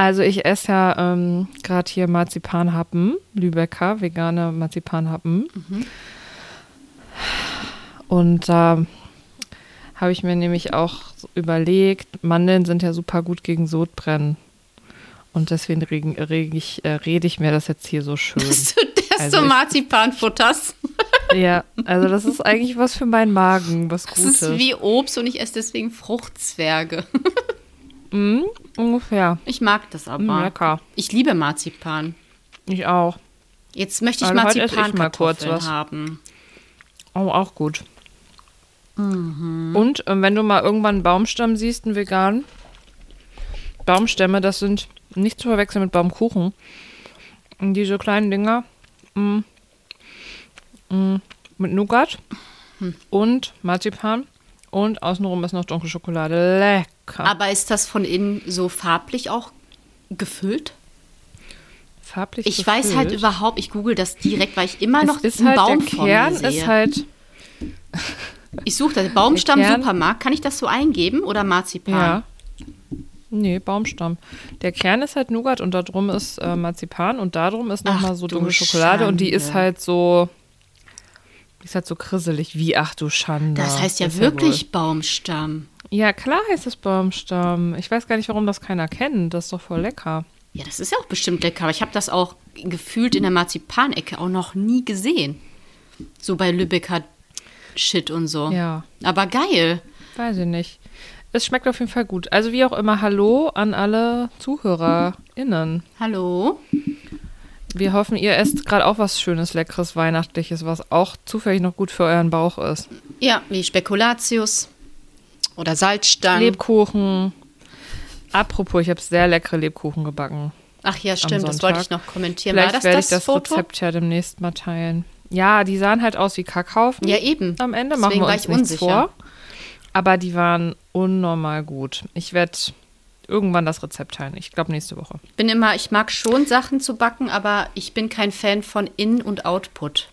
Also ich esse ja ähm, gerade hier Marzipanhappen, Lübecker, vegane Marzipanhappen. Und da habe ich mir nämlich auch überlegt, Mandeln sind ja super gut gegen Sodbrennen. Und deswegen reg ich, äh, rede ich mir das jetzt hier so schön. Dass du, dass Also du Marzipan futterst. ja, also das ist eigentlich was für meinen Magen, was Das Gutes. ist wie Obst und ich esse deswegen Fruchtzwerge. Mhm, ungefähr. Ich mag das aber. Mm, lecker. Ich liebe Marzipan. Ich auch. Jetzt möchte ich Also Marzipankartoffeln was. haben. Oh, auch gut. Mhm. Und ähm, wenn du mal irgendwann einen Baumstamm siehst, einen veganen, Baumstämme, das sind nicht zu verwechseln mit Baumkuchen. Und diese kleinen Dinger mm, mm, mit Nougat Hm. und Marzipan und außenrum ist noch dunkle Schokolade. Lecker. Aber ist das von innen so farblich auch gefüllt? Farblich Ich weiß halt gefüllt. überhaupt, ich google das direkt, weil ich immer es noch ist einen halt, Baum der Kern sehe. ist halt, ich suche das. Baumstamm Supermarkt. Kann ich das so eingeben oder Marzipan? ja. Nee, Baumstamm. Der Kern ist halt Nougat und da drum ist äh, Marzipan und da drum ist nochmal so du dunkle Schokolade und die ist Schande. halt so, die ist halt so krisselig, wie ach du Schande. Das heißt ja Ist wirklich Baumstamm. Ja, klar heißt es Baumstamm. Ich weiß gar nicht, warum das keiner kennt. Das ist doch voll lecker. Ja, das ist ja auch bestimmt lecker. Aber ich habe das auch gefühlt in der Marzipanecke auch noch nie gesehen. So bei Lübecker Shit und so. Ja, Aber geil. weiß ich nicht. Es schmeckt auf jeden Fall gut. Also wie auch immer, hallo an alle ZuhörerInnen. Hallo. Wir hoffen, ihr esst gerade auch was Schönes, Leckeres, Weihnachtliches, was auch zufällig noch gut für euren Bauch ist. Ja, wie Spekulatius oder Salzstangen. Lebkuchen. Apropos, ich habe sehr leckere Lebkuchen gebacken. Ach ja, stimmt, das wollte ich noch kommentieren. War Vielleicht das werde ich das Foto? Rezept ja demnächst mal teilen. Ja, die sahen halt aus wie Kackhaufen. Ja, eben. Am Ende Deswegen machen wir war uns ich nichts unsicher. vor. Aber die waren unnormal gut. Ich werde irgendwann das Rezept teilen. Ich glaube nächste Woche. bin immer, ich mag schon Sachen zu backen, aber ich bin kein Fan von In- und Output.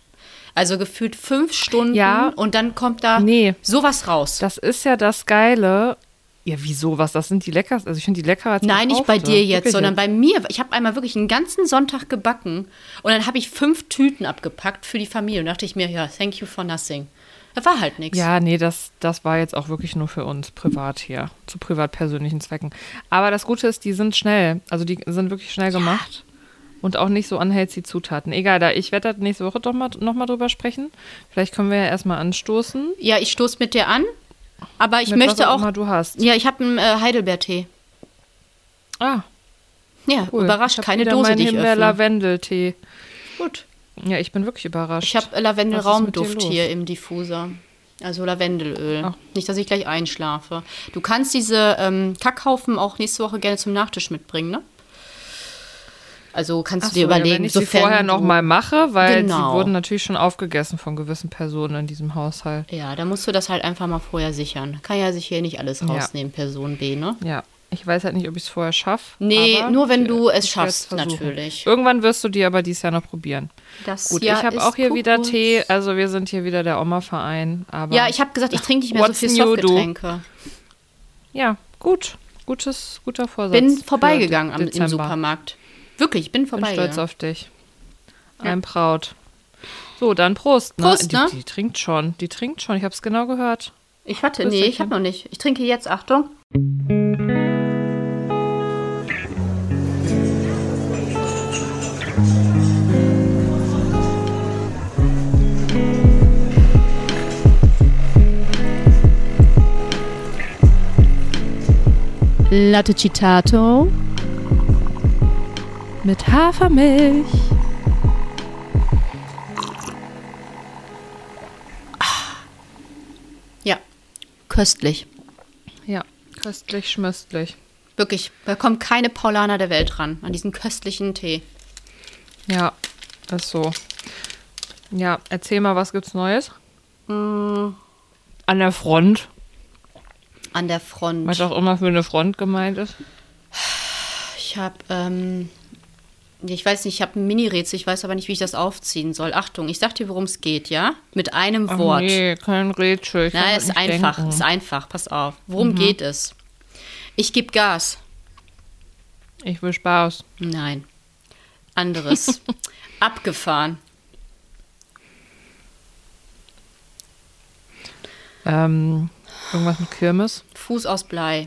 Also gefühlt fünf Stunden Ja. und dann kommt da Nee. sowas raus. Das ist ja das Geile. Ja, wieso? Was? Das sind die leckersten. Also ich finde die leckerer als Nein, nicht bei dir jetzt, Wirklich sondern bei mir. Ich habe einmal wirklich einen ganzen Sonntag gebacken und dann habe ich fünf Tüten abgepackt für die Familie und dachte ich mir, ja, thank you for nothing. Da war halt nichts. Ja, nee, das, das war jetzt auch wirklich nur für uns privat hier, zu privat-persönlichen Zwecken. Aber das Gute ist, die sind schnell. Also die sind wirklich schnell gemacht und auch nicht so unhealthy Zutaten. Egal, da ich werde da nächste Woche doch mal, noch mal drüber sprechen. Vielleicht können wir ja erstmal anstoßen. Ja, ich stoße mit dir an, aber ich mit was möchte auch. immer du hast. Ja, ich habe einen äh, Heidelbeertee. Ah, Ja, cool. überrascht, keine Dose, die ich öffne. Himbeer-Lavendel-Tee. Gut. Ja, ich bin wirklich überrascht. Ich habe mit Lavendel-Raumduft hier im Diffuser. Also Lavendelöl. Ach. Nicht, dass ich gleich einschlafe. Du kannst diese ähm, Kackhaufen auch nächste Woche gerne zum Nachtisch mitbringen, ne? Also kannst Ach du dir so, ja, überlegen, wenn ich sie sofern vorher du- noch mal mache, weil Genau. sie wurden natürlich schon aufgegessen von gewissen Personen in diesem Haushalt. Ja, da musst du das halt einfach mal vorher sichern. Kann ja sich hier nicht alles Ja. rausnehmen, Person B, ne? Ja, ich weiß halt nicht, ob ich es vorher schaffe. Nee, nur wenn ich- du es schaffst, natürlich. Irgendwann wirst du die aber dieses Jahr noch probieren. Das Gut, Jahr ich habe auch hier wieder kurz. Tee. Also wir sind hier wieder der Oma-Verein. Aber Ja, ich habe gesagt, ich trinke nicht mehr so viel? Softgetränke. ja, gut. Gutes, guter Vorsatz. Bin vorbeigegangen am, im. Supermarkt. Wirklich, ich bin Bin vorbeigegangen. stolz auf dich. Ein Braut. So, dann Prost. Ne? Prost, die, ne? die trinkt schon. Die trinkt schon. Ich habe es genau gehört. Ich warte, Grüß nee, ich habe noch nicht. Ich trinke jetzt, Achtung. Latte Citato Mit Hafermilch. Ja, köstlich. Ja, köstlich, schmöstlich. Wirklich, da kommt keine Paulaner der Welt ran an diesen köstlichen Tee. Ja, ist so. Ja, erzähl mal, was gibt's Neues? Mm, An der Front. an der Front. Was auch immer für eine Front gemeint ist. Ich habe, ähm, ich weiß nicht, ich habe ein Mini-Rätsel, ich weiß aber nicht, wie ich das aufziehen soll. Achtung, ich sag dir, worum es geht, ja? Mit einem Ach Wort. Nee, kein Rätsel. Ich Na, ist einfach, denken. Mhm. ist einfach, pass auf. Worum geht es? Ich gebe Gas. Ich will Spaß. Nein. Anderes. Abgefahren. Ähm, irgendwas mit Kirmes. Fuß aus Blei.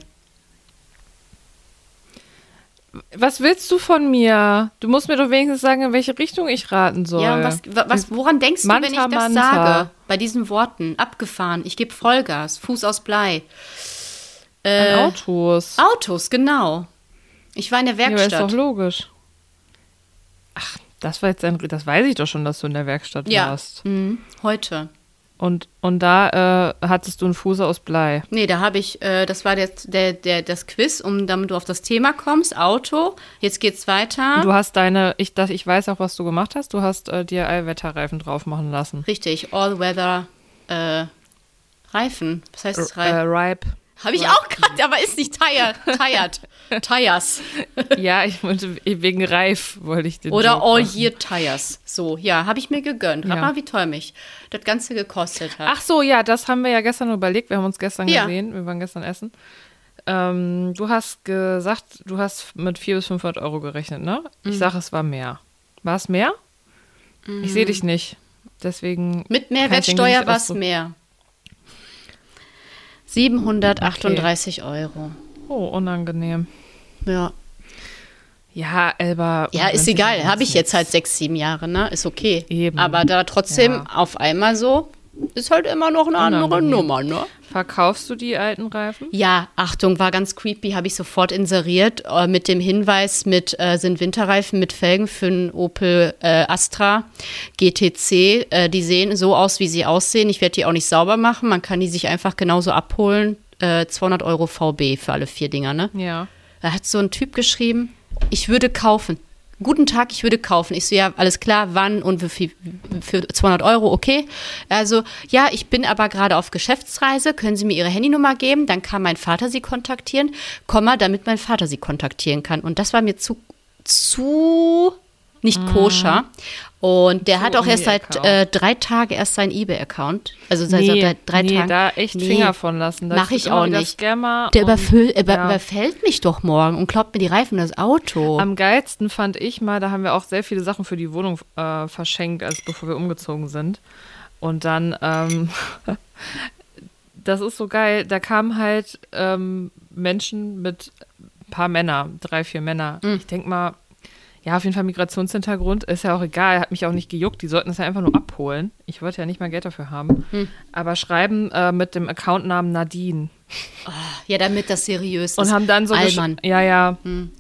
Was willst du von mir? Du musst mir doch wenigstens sagen, in welche Richtung ich raten soll. Ja, was, wa- was, woran denkst Manta, du, wenn ich das Manta. sage? Bei diesen Worten. Abgefahren. Ich gebe Vollgas. Fuß aus Blei. Äh, Autos. Autos, genau. Ich war in der Ja, aber ist Werkstatt. doch logisch. Ach, das war jetzt ein, das weiß ich doch schon, dass du in der Werkstatt Ja, warst. mhm. heute. Und, und da äh, hattest du einen Fuß aus Blei. Nee, da habe ich, äh, das war der, der, der, das Quiz, um damit du auf das Thema kommst. Auto. Jetzt geht's weiter. Du hast deine, ich, das, ich weiß auch, was du gemacht hast. Du hast äh, dir Allwetterreifen drauf machen lassen. Richtig, All-Weather äh, Reifen. Was heißt das Äh, Reifen? ripe. Habe ich auch gehabt, aber ist nicht tired. Tired. Tires. ja, ich wollte wegen Reif wollte ich den Oder Joke All machen. Year Tires. So, ja, habe ich mir gegönnt. Ja. mal, wie toll mich das Ganze gekostet hat. Ach so, ja, das haben wir ja gestern überlegt. Wir haben uns gestern Ja. gesehen. Wir waren gestern essen. Ähm, du hast gesagt, du hast mit 400 bis 500 Euro gerechnet, ne? Mhm. Ich sage, es war mehr. War es mehr? Ich sehe dich nicht. Deswegen. Mit Mehrwertsteuer war es mehr. 738 Euro. Oh, unangenehm. Ja. Ja, Elba. Ja, ist egal. Habe ich jetzt halt sechs, sieben Jahre, ne? Ist okay. Eben. Aber da trotzdem Ja. auf einmal so, ist halt immer noch eine andere. Nummer, ne? Verkaufst du die alten Reifen? Ja, Achtung, war ganz creepy, habe ich sofort inseriert äh, mit dem Hinweis mit äh, sind Winterreifen mit Felgen für einen Opel äh, Astra GTC. Äh, die sehen so aus, wie sie aussehen. Ich werde die auch nicht sauber machen. Man kann die sich einfach genauso abholen. Äh, 200 Euro VB für alle vier Dinger, ne? Ja. Da hat so ein Typ geschrieben, ich würde kaufen. Guten Tag, ich würde kaufen. Ich so, ja, alles klar, wann und wie viel, für 200 Euro, okay. Also, ja, ich bin aber gerade auf Geschäftsreise. Können Sie mir Ihre Handynummer geben? Dann kann mein Vater Sie kontaktieren, Komma, damit mein Vater Sie kontaktieren kann. Und das war mir zu, zu nicht koscher. Und der Zu hat auch erst seit äh, drei Tagen erst seinen eBay-Account. Also seit, Nee, seit drei nee, Tagen. da echt Finger von lassen. Da Mach ich auch nicht. Der und- überfüll, über, ja. überfällt mich doch morgen und kloppt mir die Reifen das Auto. Am geilsten fand ich mal, da haben wir auch sehr viele Sachen für die Wohnung äh, verschenkt, als bevor wir umgezogen sind. Und dann, ähm, das ist so geil, da kamen halt ähm, Menschen mit ein paar Männer, drei, vier Männer. Ich denk mal, ja, auf jeden Fall Migrationshintergrund, ist ja auch egal, hat mich auch nicht gejuckt, die sollten es ja einfach nur abholen. Ich wollte ja nicht mal Geld dafür haben. Aber schreiben äh, mit dem Accountnamen Nadine. Ja, damit das seriös ist. Und haben dann so. Ja, ja. Hm.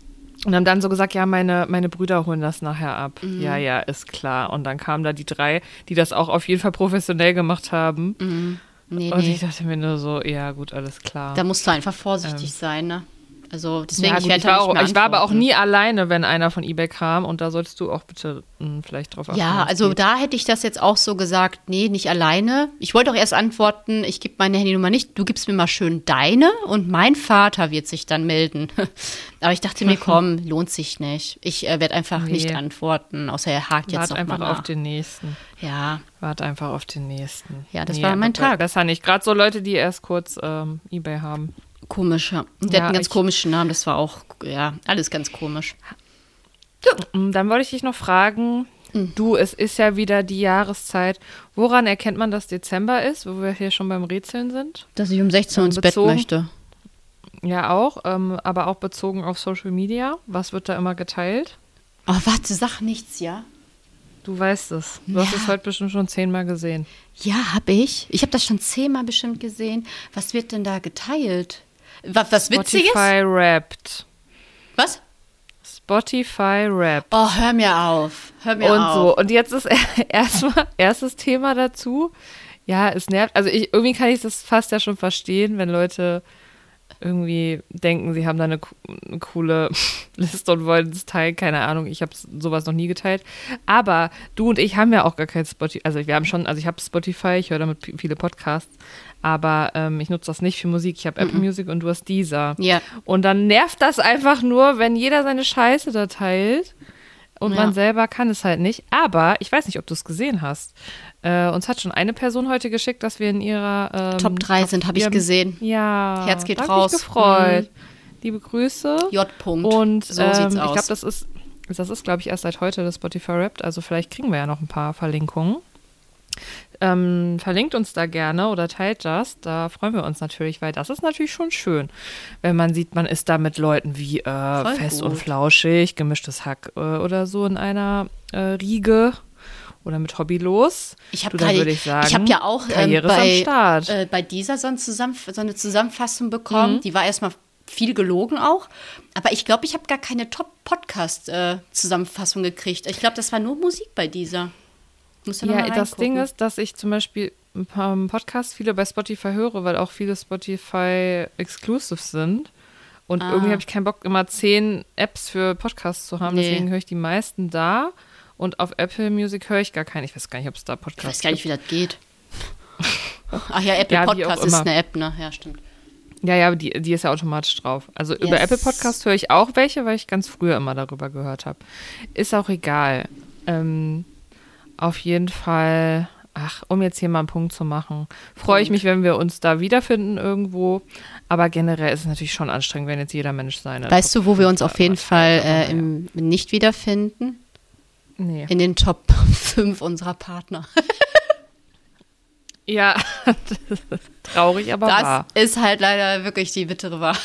Und haben dann so gesagt, ja, meine, meine Brüder holen das nachher ab. Mhm. Ja, ja, ist klar. Und dann kamen da die drei, die das auch auf jeden Fall professionell gemacht haben. Nee, Und nee. ich dachte mir nur so, ja, gut, alles klar. Da musst du einfach vorsichtig sein, ne? Also deswegen, ja, ich gut, werde ich, da war auch, ich war aber auch nie alleine, wenn einer von eBay kam. Und da solltest du auch bitte mh, vielleicht drauf achten. Ja, also geht. da hätte ich das jetzt auch so gesagt, nee, nicht alleine. Ich wollte auch erst antworten, ich gebe meine Handynummer nicht, du gibst mir mal schön deine und mein Vater wird sich dann melden. Aber ich dachte mir, komm, lohnt sich nicht. Ich äh, werde einfach Nee. nicht antworten, außer er hakt jetzt Wart noch einfach mal auf den nächsten. Ja, Wart einfach auf den nächsten. Ja, das war mein Tag. Besser nicht. Gerade so Leute, die erst kurz ähm, eBay haben. Komisch, ja. Und der Ja, hat einen ganz komischen Namen, das war auch, ja, alles ganz komisch. Mm, Dann wollte ich dich noch fragen, Mhm. du, es ist ja wieder die Jahreszeit. Woran erkennt man, dass Dezember ist, wo wir hier schon beim Rätseln sind? Dass ich um 16 Uhr ins Bett Bezogen- möchte. Ja, auch, ähm, aber auch bezogen auf Social Media. Was wird da immer geteilt? Oh, warte, sag nichts, ja? Du weißt es. Du hast Ja. es heute bestimmt schon zehnmal gesehen. Ja, habe ich. Ich habe das schon zehnmal bestimmt gesehen. Was wird denn da geteilt? Was, was Witziges? Spotify rappt. Was? Spotify rappt. Oh, hör mir auf. Hör mir Und auf. so. Und jetzt ist erstmal erstes Thema dazu. Ja, es nervt. Also ich, irgendwie kann ich das fast ja schon verstehen, wenn Leute irgendwie denken, sie haben da eine, eine coole Liste und wollen es teilen. Keine Ahnung, ich habe sowas noch nie geteilt. Aber du und ich haben ja auch gar kein Spotify. Also wir haben schon, also ich habe Spotify, ich höre damit viele Podcasts, aber ähm, ich nutze das nicht für Musik. Ich habe Apple Music und du hast dieser. Ja. Und dann nervt das einfach nur, wenn jeder seine Scheiße da teilt und Ja. man selber kann es halt nicht. Aber ich weiß nicht, ob du es gesehen hast. Äh, uns hat schon eine Person heute geschickt, dass wir in ihrer ähm, Top drei auf sind, hab ich gesehen. Ja. Herz geht raus. Mich gefreut. liebe Grüße. J. -Punkt. Und so ähm, sieht's ich aus. glaube, das ist, das ist, glaube ich, erst seit heute das Spotify Wrapped. Also vielleicht kriegen wir ja noch ein paar Verlinkungen. Ähm, verlinkt uns da gerne oder teilt das. Da freuen wir uns natürlich, weil das ist natürlich schon schön, wenn man sieht, man ist da mit Leuten wie äh, Fest gut. und Flauschig, Gemischtes Hack äh, oder so in einer äh, Riege oder mit Hobbylos. Ich habe würde ich sagen, ich habe ja auch ähm, bei, äh, bei dieser so, ein so eine Zusammenfassung bekommen. Mhm. Die war erstmal viel gelogen auch. Aber ich glaube, ich habe gar keine Top-Podcast-Zusammenfassung gekriegt. Ich glaube, das war nur Musik bei dieser. Ja, das Ding ist, dass ich zum Beispiel ein paar Podcasts viele bei Spotify höre, weil auch viele Spotify exclusive sind. Und Ah. irgendwie habe ich keinen Bock, immer zehn Apps für Podcasts zu haben. Nee. Deswegen höre ich die meisten da. Und auf Apple Music höre ich gar keinen. Ich weiß gar nicht, ob es da Ich Podcasts weiß gar nicht, gibt. wie das geht. Ach ja, Apple Ja, Podcast ist eine App, ne? Ja, stimmt. Ja, ja, aber die, die ist ja automatisch drauf. Also über Yes. Apple Podcast höre ich auch welche, weil ich ganz früher immer darüber gehört habe. Ist auch egal. Ähm, auf jeden Fall, ach, um jetzt hier mal einen Punkt zu machen, freue ich mich, wenn wir uns da wiederfinden irgendwo. Aber generell ist es natürlich schon anstrengend, wenn jetzt jeder Mensch seine. Weißt du, wo wir uns auf jeden Fall äh, im nicht wiederfinden? Nee. In den Top 5 unserer Partner. Ja, das ist traurig, aber Das wahr. ist halt leider wirklich die bittere Wahrheit.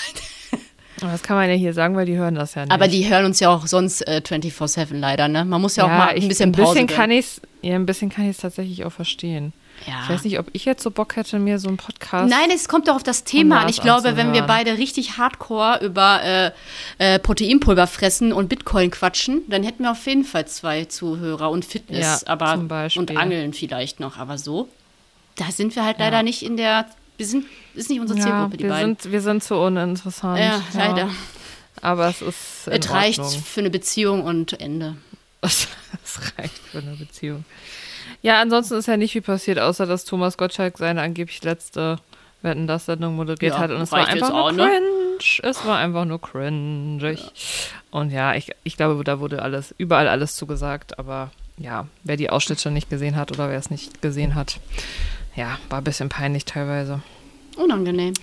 Aber Das kann man ja hier sagen, weil die hören das ja nicht. Aber die hören uns ja auch sonst äh, 24-7 leider, ne? Man muss ja, auch mal ein ich- bisschen ein Pause bisschen kann ich's, ja, ein bisschen kann ich es tatsächlich auch verstehen. Ja. Ich weiß nicht, ob ich jetzt so Bock hätte, mir so einen Podcast. Nein, es kommt doch auf das Thema an. Ich glaube, wenn wir anzuhören. beide richtig hardcore über äh, äh, Proteinpulver fressen und Bitcoin quatschen, dann hätten wir auf jeden Fall zwei Zuhörer und Fitness, Ja, aber zum Beispiel. und Angeln vielleicht noch. Aber so, da sind wir halt leider nicht in der. Wir sind, ist nicht unsere ja, Zielgruppe, die wir beiden. sind, wir sind zu uninteressant. ja, leider. Aber es ist Es reicht Ordnung. für eine Beziehung und Ende. Es reicht für eine Beziehung. Ja, ansonsten ist ja nicht viel passiert, außer dass Thomas Gottschalk seine angeblich letzte Wetten das Sendung moderiert Ja, hat und es war einfach nur auch, ne? cringe. Es war einfach nur cringe. Und ja, ich, ich glaube, da wurde alles, überall alles zugesagt, aber ja, wer die Ausschnitte nicht gesehen hat oder wer es nicht gesehen hat, ja, war ein bisschen peinlich teilweise. Unangenehm.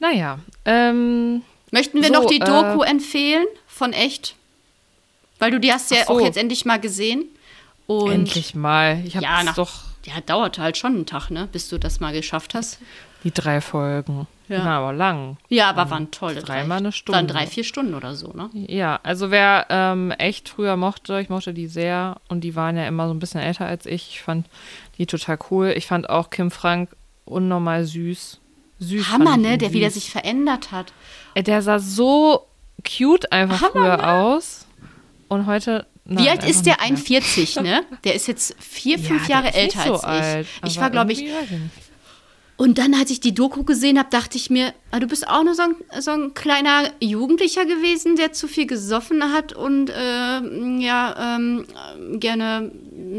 Naja, ähm, Möchten wir So, noch die äh, Doku empfehlen von echt? Weil du die hast ja so. auch jetzt endlich mal gesehen. Und endlich mal. Ich habe Ja, nach- doch Ja, dauert halt schon einen Tag, ne, bis du das mal geschafft hast. die drei Folgen. Ja. Ja. aber lang. Ja, aber waren tolle. dreimal drei, eine Stunde. Waren drei, vier Stunden oder so, ne? Ja, also wer ähm, echt früher mochte, ich mochte die sehr und die waren ja immer so ein bisschen älter als ich. Ich fand die total cool. Ich fand auch Kim Frank unnormal süß. Süß. Hammer, ne? Der wieder süß. sich verändert hat. Äh, Der sah so cute einfach Hammer, früher ne? aus. Und heute. Wie nein, alt einfach ist der? nicht mehr. 41, ne? Der ist jetzt vier, Ja, fünf der Jahre älter so als alt, ich. Ich war, glaube ich. Und dann, als ich die Doku gesehen habe, dachte ich mir, ah, du bist auch nur so ein, so ein kleiner Jugendlicher gewesen, der zu viel gesoffen hat und äh, ja, ähm, gerne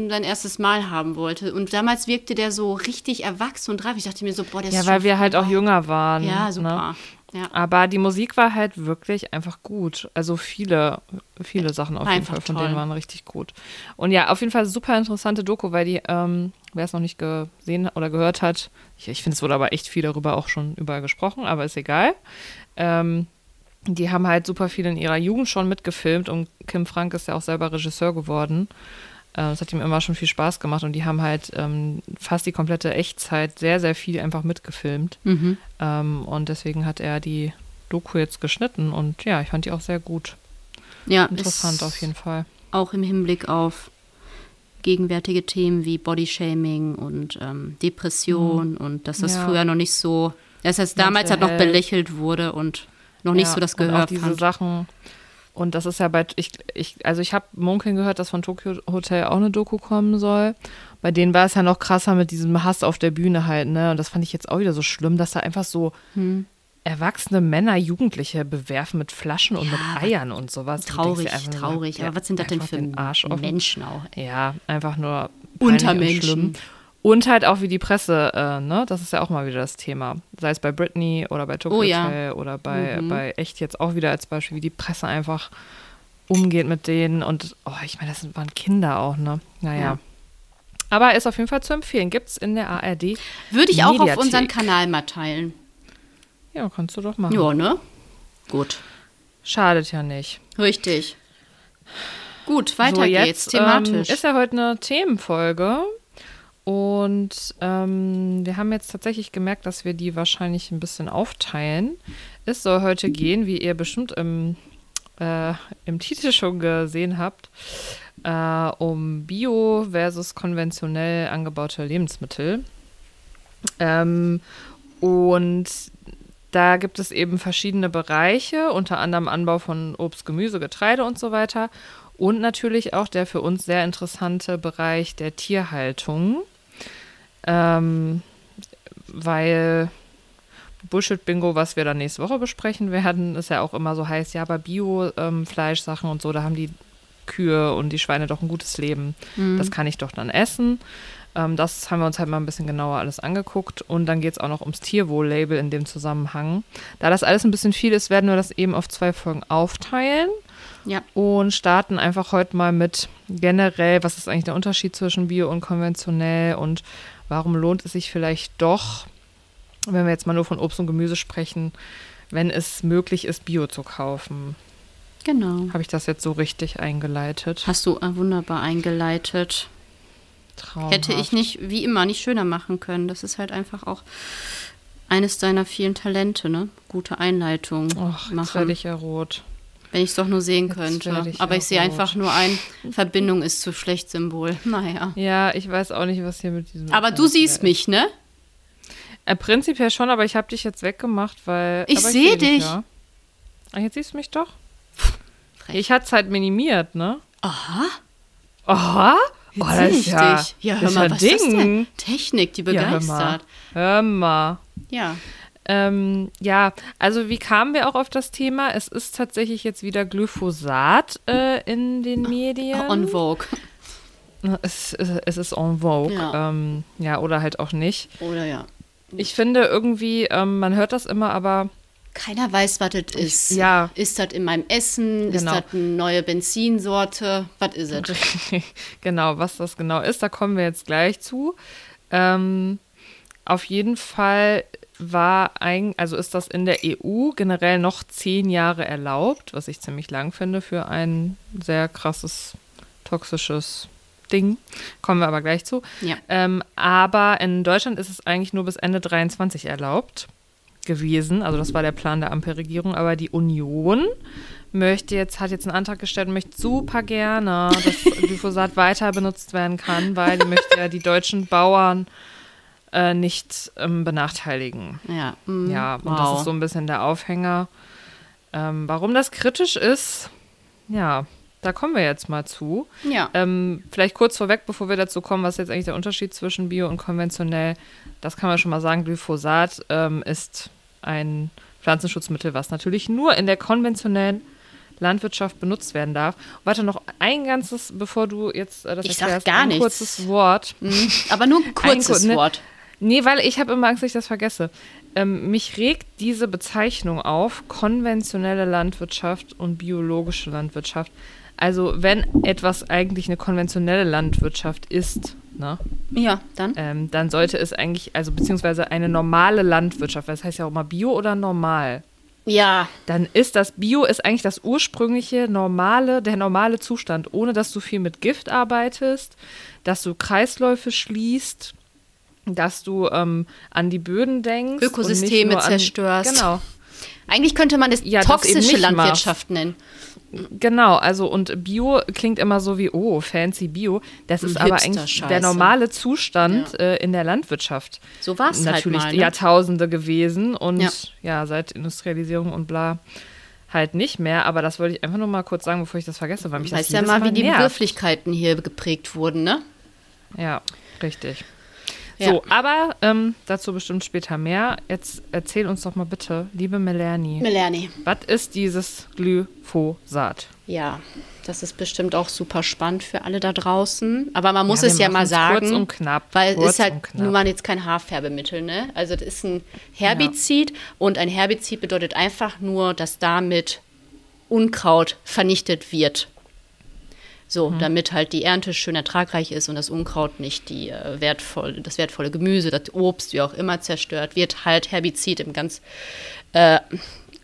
sein erstes Mal haben wollte. Und damals wirkte der so richtig erwachsen und reif. Ich dachte mir so, boah, der ist Ja, weil wir halt auch jünger waren. Ja, Ne? super. Ja. Aber die Musik war halt wirklich einfach gut. Also viele, viele Sachen auf War jeden Fall von toll. denen waren richtig gut. Und ja, auf jeden Fall super interessante Doku, weil die, ähm, wer es noch nicht gesehen oder gehört hat, ich, ich finde, es wurde aber echt viel darüber auch schon überall gesprochen, aber ist egal. Ähm, die haben halt super viel in ihrer Jugend schon mitgefilmt und Kim Frank ist ja auch selber Regisseur geworden. Äh, Das hat ihm immer schon viel Spaß gemacht und die haben halt ähm, fast die komplette Echtzeit sehr, sehr viel einfach mitgefilmt. Mhm. Ähm, und deswegen hat er die Doku jetzt geschnitten und ja, ich fand die auch sehr gut. ja Interessant auf jeden Fall. Auch im Hinblick auf gegenwärtige Themen wie Bodyshaming und ähm, Depression und dass das Mhm. Ja. früher noch nicht so, dass das damals halt noch belächelt wurde und noch nicht ja, so das und Gehör auch diese fand. Sachen. Und das ist ja bei, ich, ich, also ich habe munkeln gehört, dass von Tokyo Hotel auch eine Doku kommen soll. Bei denen war es ja noch krasser mit diesem Hass auf der Bühne halt, ne? Und das fand ich jetzt auch wieder so schlimm, dass da einfach so Hm. erwachsene Männer Jugendliche bewerfen mit Flaschen und Ja, mit Eiern und sowas. Und Traurig, dir einfach nur, traurig. ja, Aber was sind das denn für. Menschen auch? Ja, einfach nur und Untermenschen. Und halt auch wie die Presse, äh, ne? Das ist ja auch mal wieder das Thema. Sei es bei Britney oder bei Tokyo Oh ja. Oder bei, Mhm. bei Echt jetzt auch wieder als Beispiel, wie die Presse einfach umgeht mit denen. Und oh, ich meine, das waren Kinder auch, ne? Naja. Ja. Aber ist auf jeden Fall zu empfehlen. Gibt es in der ARD. Würde ich auch auf unseren Kanal mal teilen. Ja, kannst du doch machen. Ja, ne? Gut. Schadet ja nicht. Richtig. Gut, weiter so, jetzt, geht's. Thematisch. Ähm, ist ja heute eine Themenfolge. Und ähm, wir haben jetzt tatsächlich gemerkt, dass wir die wahrscheinlich ein bisschen aufteilen. Es soll heute gehen, wie ihr bestimmt im, äh, im Titel schon gesehen habt, äh, um Bio versus konventionell angebaute Lebensmittel. Ähm, und da gibt es eben verschiedene Bereiche, unter anderem Anbau von Obst, Gemüse, Getreide und so weiter. Und natürlich auch der für uns sehr interessante Bereich der Tierhaltung. Ähm, weil Bullshit-Bingo, was wir dann nächste Woche besprechen werden, ist ja auch immer so heiß, ja, bei Bio-Fleischsachen ähm, und so, da haben die Kühe und die Schweine doch ein gutes Leben. Mhm. Das kann ich doch dann essen. Ähm, das haben wir uns halt mal ein bisschen genauer alles angeguckt. Und dann geht es auch noch ums Tierwohl-Label in dem Zusammenhang. Da das alles ein bisschen viel ist, werden wir das eben auf zwei Folgen aufteilen. Ja. Und starten einfach heute mal mit generell, was ist eigentlich der Unterschied zwischen Bio und konventionell und warum lohnt es sich vielleicht doch, wenn wir jetzt mal nur von Obst und Gemüse sprechen, wenn es möglich ist, Bio zu kaufen. Genau. Habe ich das jetzt so richtig eingeleitet? Hast du äh, wunderbar eingeleitet. Traumhaft. Hätte ich nicht, wie immer, nicht schöner machen können. Das ist halt einfach auch eines deiner vielen Talente, ne? Gute Einleitung Och, jetzt machen. werde ich ja rot. Wenn ich es doch nur sehen Jetzt könnte. Aber ich sehe einfach nur ein, Verbindung ist zu schlecht Symbol. Naja. Ja, ich weiß auch nicht, was hier mit diesem. Aber du siehst mich, ne? Äh, prinzipiell schon, aber ich habe dich jetzt weggemacht, weil. Ich aber seh seh dich. Ja. Ach, jetzt siehst du mich doch. Ich hatte es halt minimiert, ne? Aha. Aha. Jetzt oh, sehe das ist ja, dich. Ja, hör ist mal, was ist das Ding. denn? Technik, die Ja, hör mal. begeistert. Hör mal. Ja. Ähm, ja, also wie kamen wir auch auf das Thema? Es ist tatsächlich jetzt wieder Glyphosat äh, in den Medien. On Vogue. Es, es, es ist en vogue. Ja. Ähm, ja, oder halt auch nicht. Oder ja. Ich finde irgendwie, ähm, man hört das immer, aber Keiner weiß, was das ist. ja. Ist das in meinem Essen? Ist Genau. das eine neue Benzinsorte? Was ist es? genau, was das genau ist, da kommen wir jetzt gleich zu. Ähm, auf jeden Fall war ein, also ist das in der EU generell noch zehn Jahre erlaubt, was ich ziemlich lang finde für ein sehr krasses, toxisches Ding. Kommen wir aber gleich zu. Ja. Ähm, aber in Deutschland ist es eigentlich nur bis Ende 23 erlaubt gewesen. Also das war der Plan der Ampelregierung. Aber die Union möchte jetzt, hat jetzt einen Antrag gestellt und möchte super gerne, dass Glyphosat weiter benutzt werden kann, weil die möchte ja die deutschen Bauern äh, nicht ähm, benachteiligen. Ja. mm, Ja, und wow. das ist so ein bisschen der Aufhänger. Ähm, warum das kritisch ist, ja, da kommen wir jetzt mal zu. Ja. Ähm, vielleicht kurz vorweg, bevor wir dazu kommen, was ist jetzt eigentlich der Unterschied zwischen Bio und konventionell? Das kann man schon mal sagen. Glyphosat ähm, ist ein Pflanzenschutzmittel, was natürlich nur in der konventionellen Landwirtschaft benutzt werden darf. Warte noch ein ganzes, bevor du jetzt äh, das Ich sag erklärst, gar ein nichts. kurzes Wort. Mm, Aber nur ein kurzes Ein- ne- Wort. Nee, weil ich habe immer Angst, dass ich das vergesse. Ähm, mich regt diese Bezeichnung auf, konventionelle Landwirtschaft und biologische Landwirtschaft. Also wenn etwas eigentlich eine konventionelle Landwirtschaft ist, ne, Ja, dann. ähm, dann sollte es eigentlich, also beziehungsweise eine normale Landwirtschaft, das heißt ja auch mal Bio oder normal, Ja. dann ist das Bio ist eigentlich das ursprüngliche, normale, der normale Zustand, ohne dass du viel mit Gift arbeitest, dass du Kreisläufe schließt, dass du ähm, an die Böden denkst. Ökosysteme zerstörst. Genau, Eigentlich könnte man das Ja, toxische Landwirtschaft nennen. genau. Also und Bio klingt immer so wie, oh, fancy Bio. Das ist aber eigentlich der normale Zustand äh, in der Landwirtschaft. So war es halt natürlich mal. Ne? Jahrtausende gewesen und Ja. ja. seit Industrialisierung und bla halt nicht mehr. Aber das wollte ich einfach nur mal kurz sagen, bevor ich das vergesse, weil mich das ja mal, wie die nervt. Begrifflichkeiten hier geprägt wurden, ne? Ja, richtig. Ja. So, aber ähm, dazu bestimmt später mehr. Jetzt erzähl uns doch mal bitte, liebe Melanie, Melanie. was ist dieses Glyphosat? Ja, das ist bestimmt auch super spannend für alle da draußen. Aber man muss wir es ja mal sagen. kurz und knapp, Weil es ist halt nun mal jetzt kein Haarfärbemittel, ne? Also das ist ein Herbizid und ein Herbizid bedeutet einfach nur, dass damit Unkraut vernichtet wird. So, Mhm. damit halt die Ernte schön ertragreich ist und das Unkraut nicht die äh, wertvoll, das wertvolle Gemüse, das Obst, wie auch immer zerstört, wird halt Herbizid im ganz äh,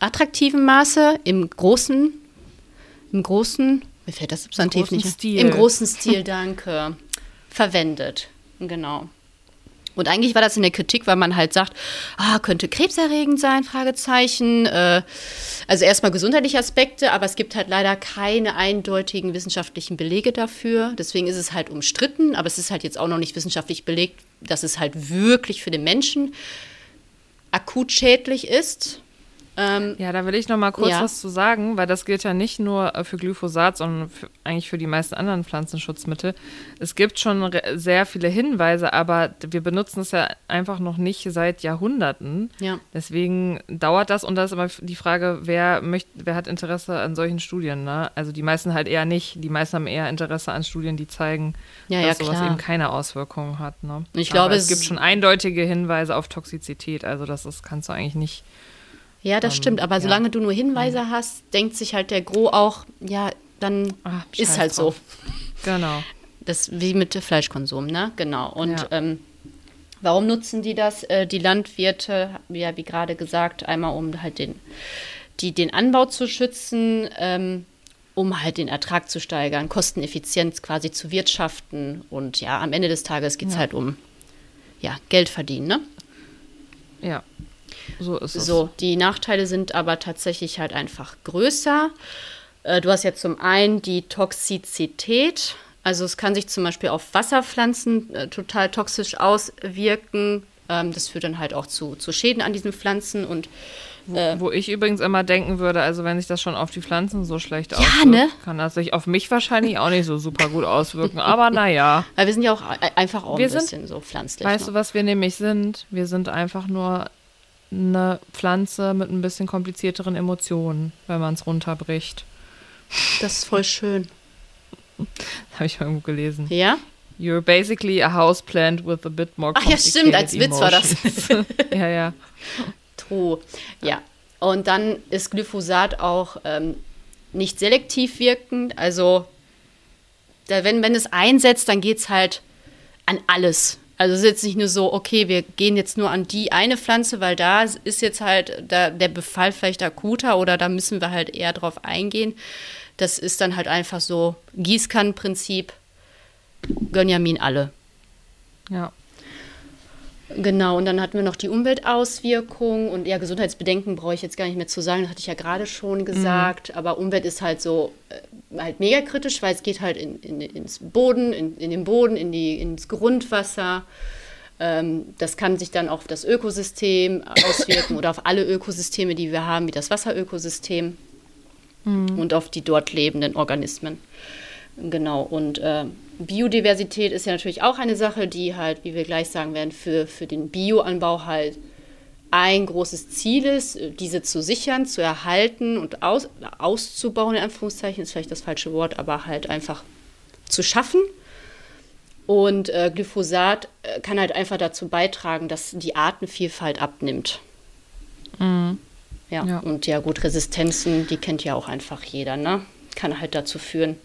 attraktiven Maße, im großen, im großen, mir fällt das Substantiv nicht. Stil. Im großen Stil, danke. verwendet. Genau. Und eigentlich war das in der Kritik, weil man halt sagt, ah, könnte krebserregend sein, Fragezeichen. Äh, also erstmal gesundheitliche Aspekte, aber es gibt halt leider keine eindeutigen wissenschaftlichen Belege dafür. Deswegen ist es halt umstritten, aber es ist halt jetzt auch noch nicht wissenschaftlich belegt, dass es halt wirklich für den Menschen akut schädlich ist. Ähm, Ja, da will ich noch mal kurz Ja. was zu sagen, weil das gilt ja nicht nur äh, für Glyphosat, sondern für, eigentlich für die meisten anderen Pflanzenschutzmittel. Es gibt schon sehr viele Hinweise, aber wir benutzen es ja einfach noch nicht seit Jahrhunderten. Ja. Deswegen dauert das und da ist immer die Frage, wer möchte, wer hat Interesse an solchen Studien? Ne? Also die meisten halt eher nicht. Die meisten haben eher Interesse an Studien, die zeigen, Ja, dass ja, sowas klar. eben keine Auswirkungen hat. Ne? Ich glaube, es es- gibt schon eindeutige Hinweise auf Toxizität. Also das ist, kannst du eigentlich nicht. Ja, das Ähm, stimmt. Aber ja. solange du nur Hinweise hast, denkt sich halt der Gro auch, ja, dann Ah, ist halt so. drauf. Genau. Das wie mit Fleischkonsum, ne? Genau. Und Ja. ähm, warum nutzen die das? Äh, die Landwirte, ja, wie gerade gesagt, einmal um halt den, die, den Anbau zu schützen, ähm, um halt den Ertrag zu steigern, Kosteneffizienz quasi zu wirtschaften. Und ja, am Ende des Tages geht es Ja. halt um ja, Geld verdienen, ne? Ja. So ist es. So, die Nachteile sind aber tatsächlich halt einfach größer. Äh, Du hast ja zum einen die Toxizität. Also es kann sich zum Beispiel auf Wasserpflanzen äh, total toxisch auswirken. Ähm, das führt dann halt auch zu, zu Schäden an diesen Pflanzen und äh, Wo ich übrigens immer denken würde, also wenn sich das schon auf die Pflanzen so schlecht Ja, auswirkt, ne? kann das sich auf mich wahrscheinlich auch nicht so super gut auswirken. Aber naja, weil wir sind ja auch einfach auch Wir ein sind- bisschen so pflanzlich. weißt ne? du, was wir nämlich sind? Wir sind einfach nur eine Pflanze mit ein bisschen komplizierteren Emotionen, wenn man es runterbricht. Das ist voll schön. Habe ich mal irgendwo gelesen. Ja? You're basically a houseplant with a bit more Ach ja, stimmt, als Witz war das. ja, ja. True. Ja. Und dann ist Glyphosat auch ähm, nicht selektiv wirkend. Also, da, wenn, wenn es einsetzt, dann geht es halt an alles. Also es ist jetzt nicht nur so, okay, wir gehen jetzt nur an die eine Pflanze, weil da ist jetzt halt da, der Befall vielleicht akuter oder da müssen wir halt eher drauf eingehen. Das ist dann halt einfach so Gießkannenprinzip. Gönjamin alle. Ja. Genau, und dann hatten wir noch die Umweltauswirkungen und ja, Gesundheitsbedenken brauche ich jetzt gar nicht mehr zu sagen, das hatte ich ja gerade schon gesagt, aber Umwelt ist halt so äh, halt mega kritisch, weil es geht halt in, in, ins Boden, in, in den Boden, in die, ins Grundwasser. Ähm, das kann sich dann auch auf das Ökosystem auswirken oder auf alle Ökosysteme, die wir haben, wie das Wasserökosystem und auf die dort lebenden Organismen. Genau, und äh, Biodiversität ist ja natürlich auch eine Sache, die halt, wie wir gleich sagen werden, für, für den Bioanbau halt ein großes Ziel ist, diese zu sichern, zu erhalten und aus, auszubauen, in Anführungszeichen, ist vielleicht das falsche Wort, aber halt einfach zu schaffen. Und äh, Glyphosat äh, kann halt einfach dazu beitragen, dass die Artenvielfalt abnimmt. Ja. Ja. und ja gut, Resistenzen, die kennt ja auch einfach jeder, ne? Kann halt dazu führen,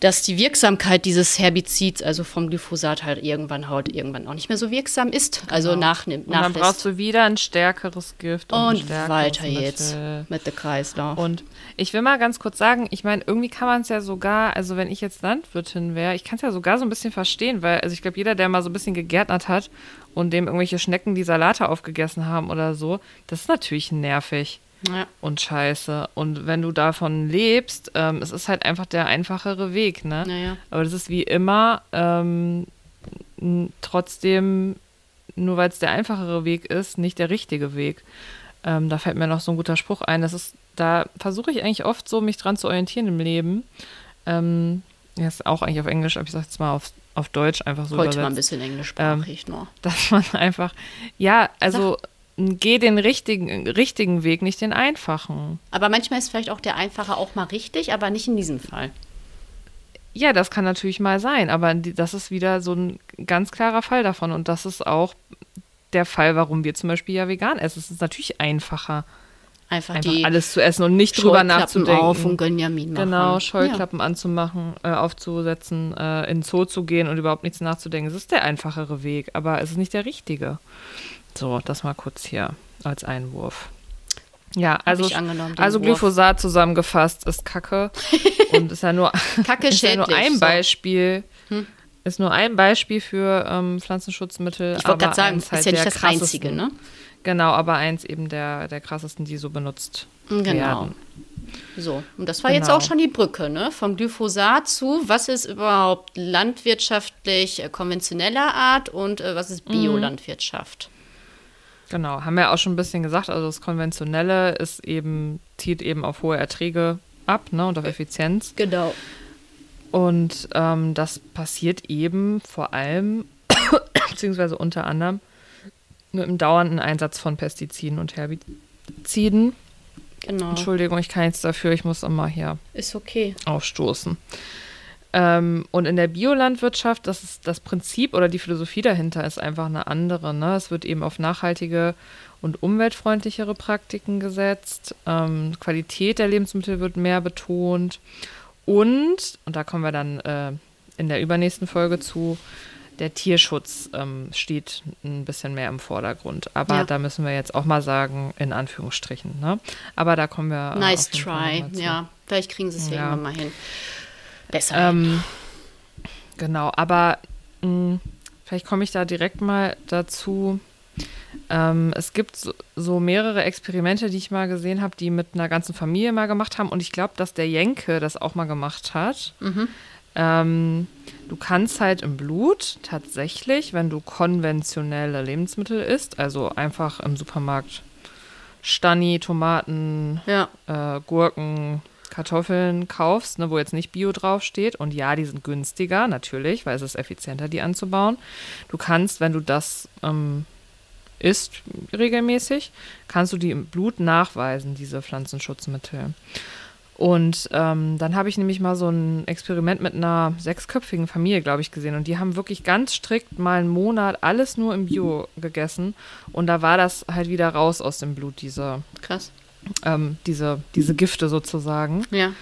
dass die Wirksamkeit dieses Herbizids, also vom Glyphosat, halt irgendwann halt irgendwann auch nicht mehr so wirksam ist. Also nachnimmt, Und dann nachlässt. brauchst du wieder ein stärkeres Gift und, Und weiter jetzt Mittel. mit der Kreislauf. Und ich will mal ganz kurz sagen, ich meine, irgendwie kann man es ja sogar, also wenn ich jetzt Landwirtin wäre, ich kann es ja sogar so ein bisschen verstehen, weil, also ich glaube, jeder, der mal so ein bisschen gegärtnert hat und dem irgendwelche Schnecken die Salate aufgegessen haben oder so, das ist natürlich nervig ja. und scheiße. Und wenn du davon lebst, ähm, es ist halt einfach der einfachere Weg, ne? Naja. Aber das ist wie immer ähm, trotzdem, nur weil es der einfachere Weg ist, nicht der richtige Weg. Ähm, da fällt mir noch so ein guter Spruch ein. Das ist, da versuche ich eigentlich oft so, mich dran zu orientieren im Leben. Ähm, ja, ist auch eigentlich auf Englisch, aber ich sage jetzt mal auf, auf Deutsch einfach so Heute mal ein übersetzt, bisschen englischsprachig nur. dass man einfach, ja, also geh den richtigen, richtigen Weg, nicht den einfachen. Aber manchmal ist vielleicht auch der einfache auch mal richtig, aber nicht in diesem Fall. Ja, das kann natürlich mal sein, aber das ist wieder so ein ganz klarer Fall davon. Und das ist auch der Fall, warum wir zum Beispiel ja vegan essen. Es ist natürlich einfacher, Einfach, einfach alles zu essen und nicht drüber nachzudenken. auf und Gönjamin machen. Genau, Scheuklappen anzumachen, äh, aufzusetzen, äh, in den Zoo zu gehen und überhaupt nichts nachzudenken. Es ist der einfachere Weg, aber es ist nicht der richtige. So, das mal kurz hier als Einwurf. Ja, also, also Wurf. Glyphosat zusammengefasst ist Kacke und ist ja nur, Kacke ist ja nur ein so. Beispiel. Ist nur ein Beispiel für ähm, Pflanzenschutzmittel. Ich wollte gerade sagen, ist halt ja nicht der das Einzige, ne? Genau, aber eins eben der, der krassesten, die so benutzt Genau. werden. So, und das war jetzt Genau. auch schon die Brücke, ne? Vom Glyphosat zu, was ist überhaupt landwirtschaftlich äh, konventioneller Art und äh, was Mhm. ist Biolandwirtschaft? Genau, haben wir auch schon ein bisschen gesagt. Also das Konventionelle ist eben, zieht eben auf hohe Erträge ab ne, und auf Effizienz. Genau. Und ähm, das passiert eben vor allem, beziehungsweise unter anderem, mit dem dauernden Einsatz von Pestiziden und Herbiziden. Genau. Entschuldigung, ich kann jetzt dafür, ich muss immer hier Ist okay. aufstoßen. Ähm, und in der Biolandwirtschaft, das ist das Prinzip oder die Philosophie dahinter ist einfach eine andere. Ne? Es wird eben auf nachhaltige und umweltfreundlichere Praktiken gesetzt. Ähm, Qualität der Lebensmittel wird mehr betont. Und, und da kommen wir dann äh, in der übernächsten Folge zu, der Tierschutz ähm, steht ein bisschen mehr im Vordergrund. Aber Ja. da müssen wir jetzt auch mal sagen, in Anführungsstrichen. Ne? Aber da kommen wir. äh, Nice try. Ja, vielleicht kriegen sie es Ja. irgendwann mal hin. Besser. Ähm, genau, aber mh, vielleicht komme ich da direkt mal dazu. Ähm, es gibt so, so mehrere Experimente, die ich mal gesehen habe, die mit einer ganzen Familie mal gemacht haben. Und ich glaube, dass der Jenke das auch mal gemacht hat. Ähm, du kannst halt im Blut tatsächlich, wenn du konventionelle Lebensmittel isst, also einfach im Supermarkt Stani, Tomaten, ja. äh, Gurken, Kartoffeln kaufst, ne, wo jetzt nicht Bio draufsteht. Und ja, die sind günstiger, natürlich, weil es ist effizienter, die anzubauen. Du kannst, wenn du das ähm, isst regelmäßig, kannst du die im Blut nachweisen, diese Pflanzenschutzmittel. Und ähm, dann habe ich nämlich mal so ein Experiment mit einer sechsköpfigen Familie, glaube ich, gesehen. Und die haben wirklich ganz strikt mal einen Monat alles nur im Bio gegessen. Und da war das halt wieder raus aus dem Blut, diese Krass. Ähm, diese, diese Gifte sozusagen. Ja.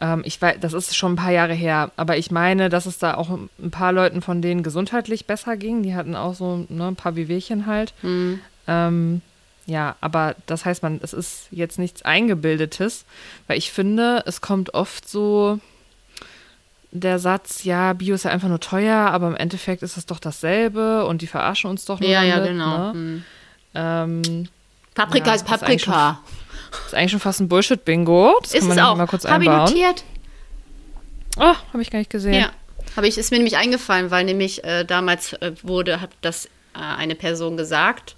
Ähm, ich weiß, das ist schon ein paar Jahre her, aber ich meine, dass es da auch ein paar Leuten von denen gesundheitlich besser ging. Die hatten auch so ne, ein paar Wehwehchen halt. Mhm. Ähm, ja, aber das heißt, man, es ist jetzt nichts Eingebildetes, weil ich finde, es kommt oft so der Satz, ja, Bio ist ja einfach nur teuer, aber im Endeffekt ist es doch dasselbe und die verarschen uns doch nur Ja, ja, damit, genau. Ne? Mhm. Ähm, Paprika Ja, ist ist Paprika. ist eigentlich schon fast ein Bullshit-Bingo. Das Ist kann man es auch. mal kurz Habe ich einbauen. notiert? Oh, habe ich gar nicht gesehen. Ja. Habe ich, ist mir nämlich eingefallen, weil nämlich äh, damals äh, wurde, hat das äh, eine Person gesagt,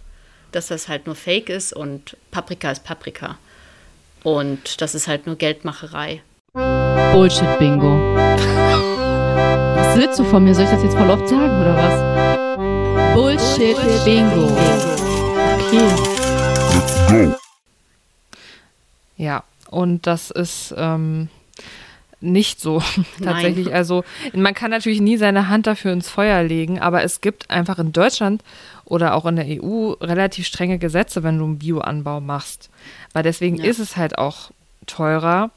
dass das halt nur Fake ist und Paprika ist Paprika. Und das ist halt nur Geldmacherei. Bullshit-Bingo. Was willst du von mir? Soll ich das jetzt voll oft sagen oder was? Bullshit-Bingo. Okay. Ja, und das ist ähm, nicht so tatsächlich. Also man kann natürlich nie seine Hand dafür ins Feuer legen, aber es gibt einfach in Deutschland oder auch in der EU relativ strenge Gesetze, wenn du einen Bioanbau machst. Weil deswegen Ja. ist es halt auch teurer.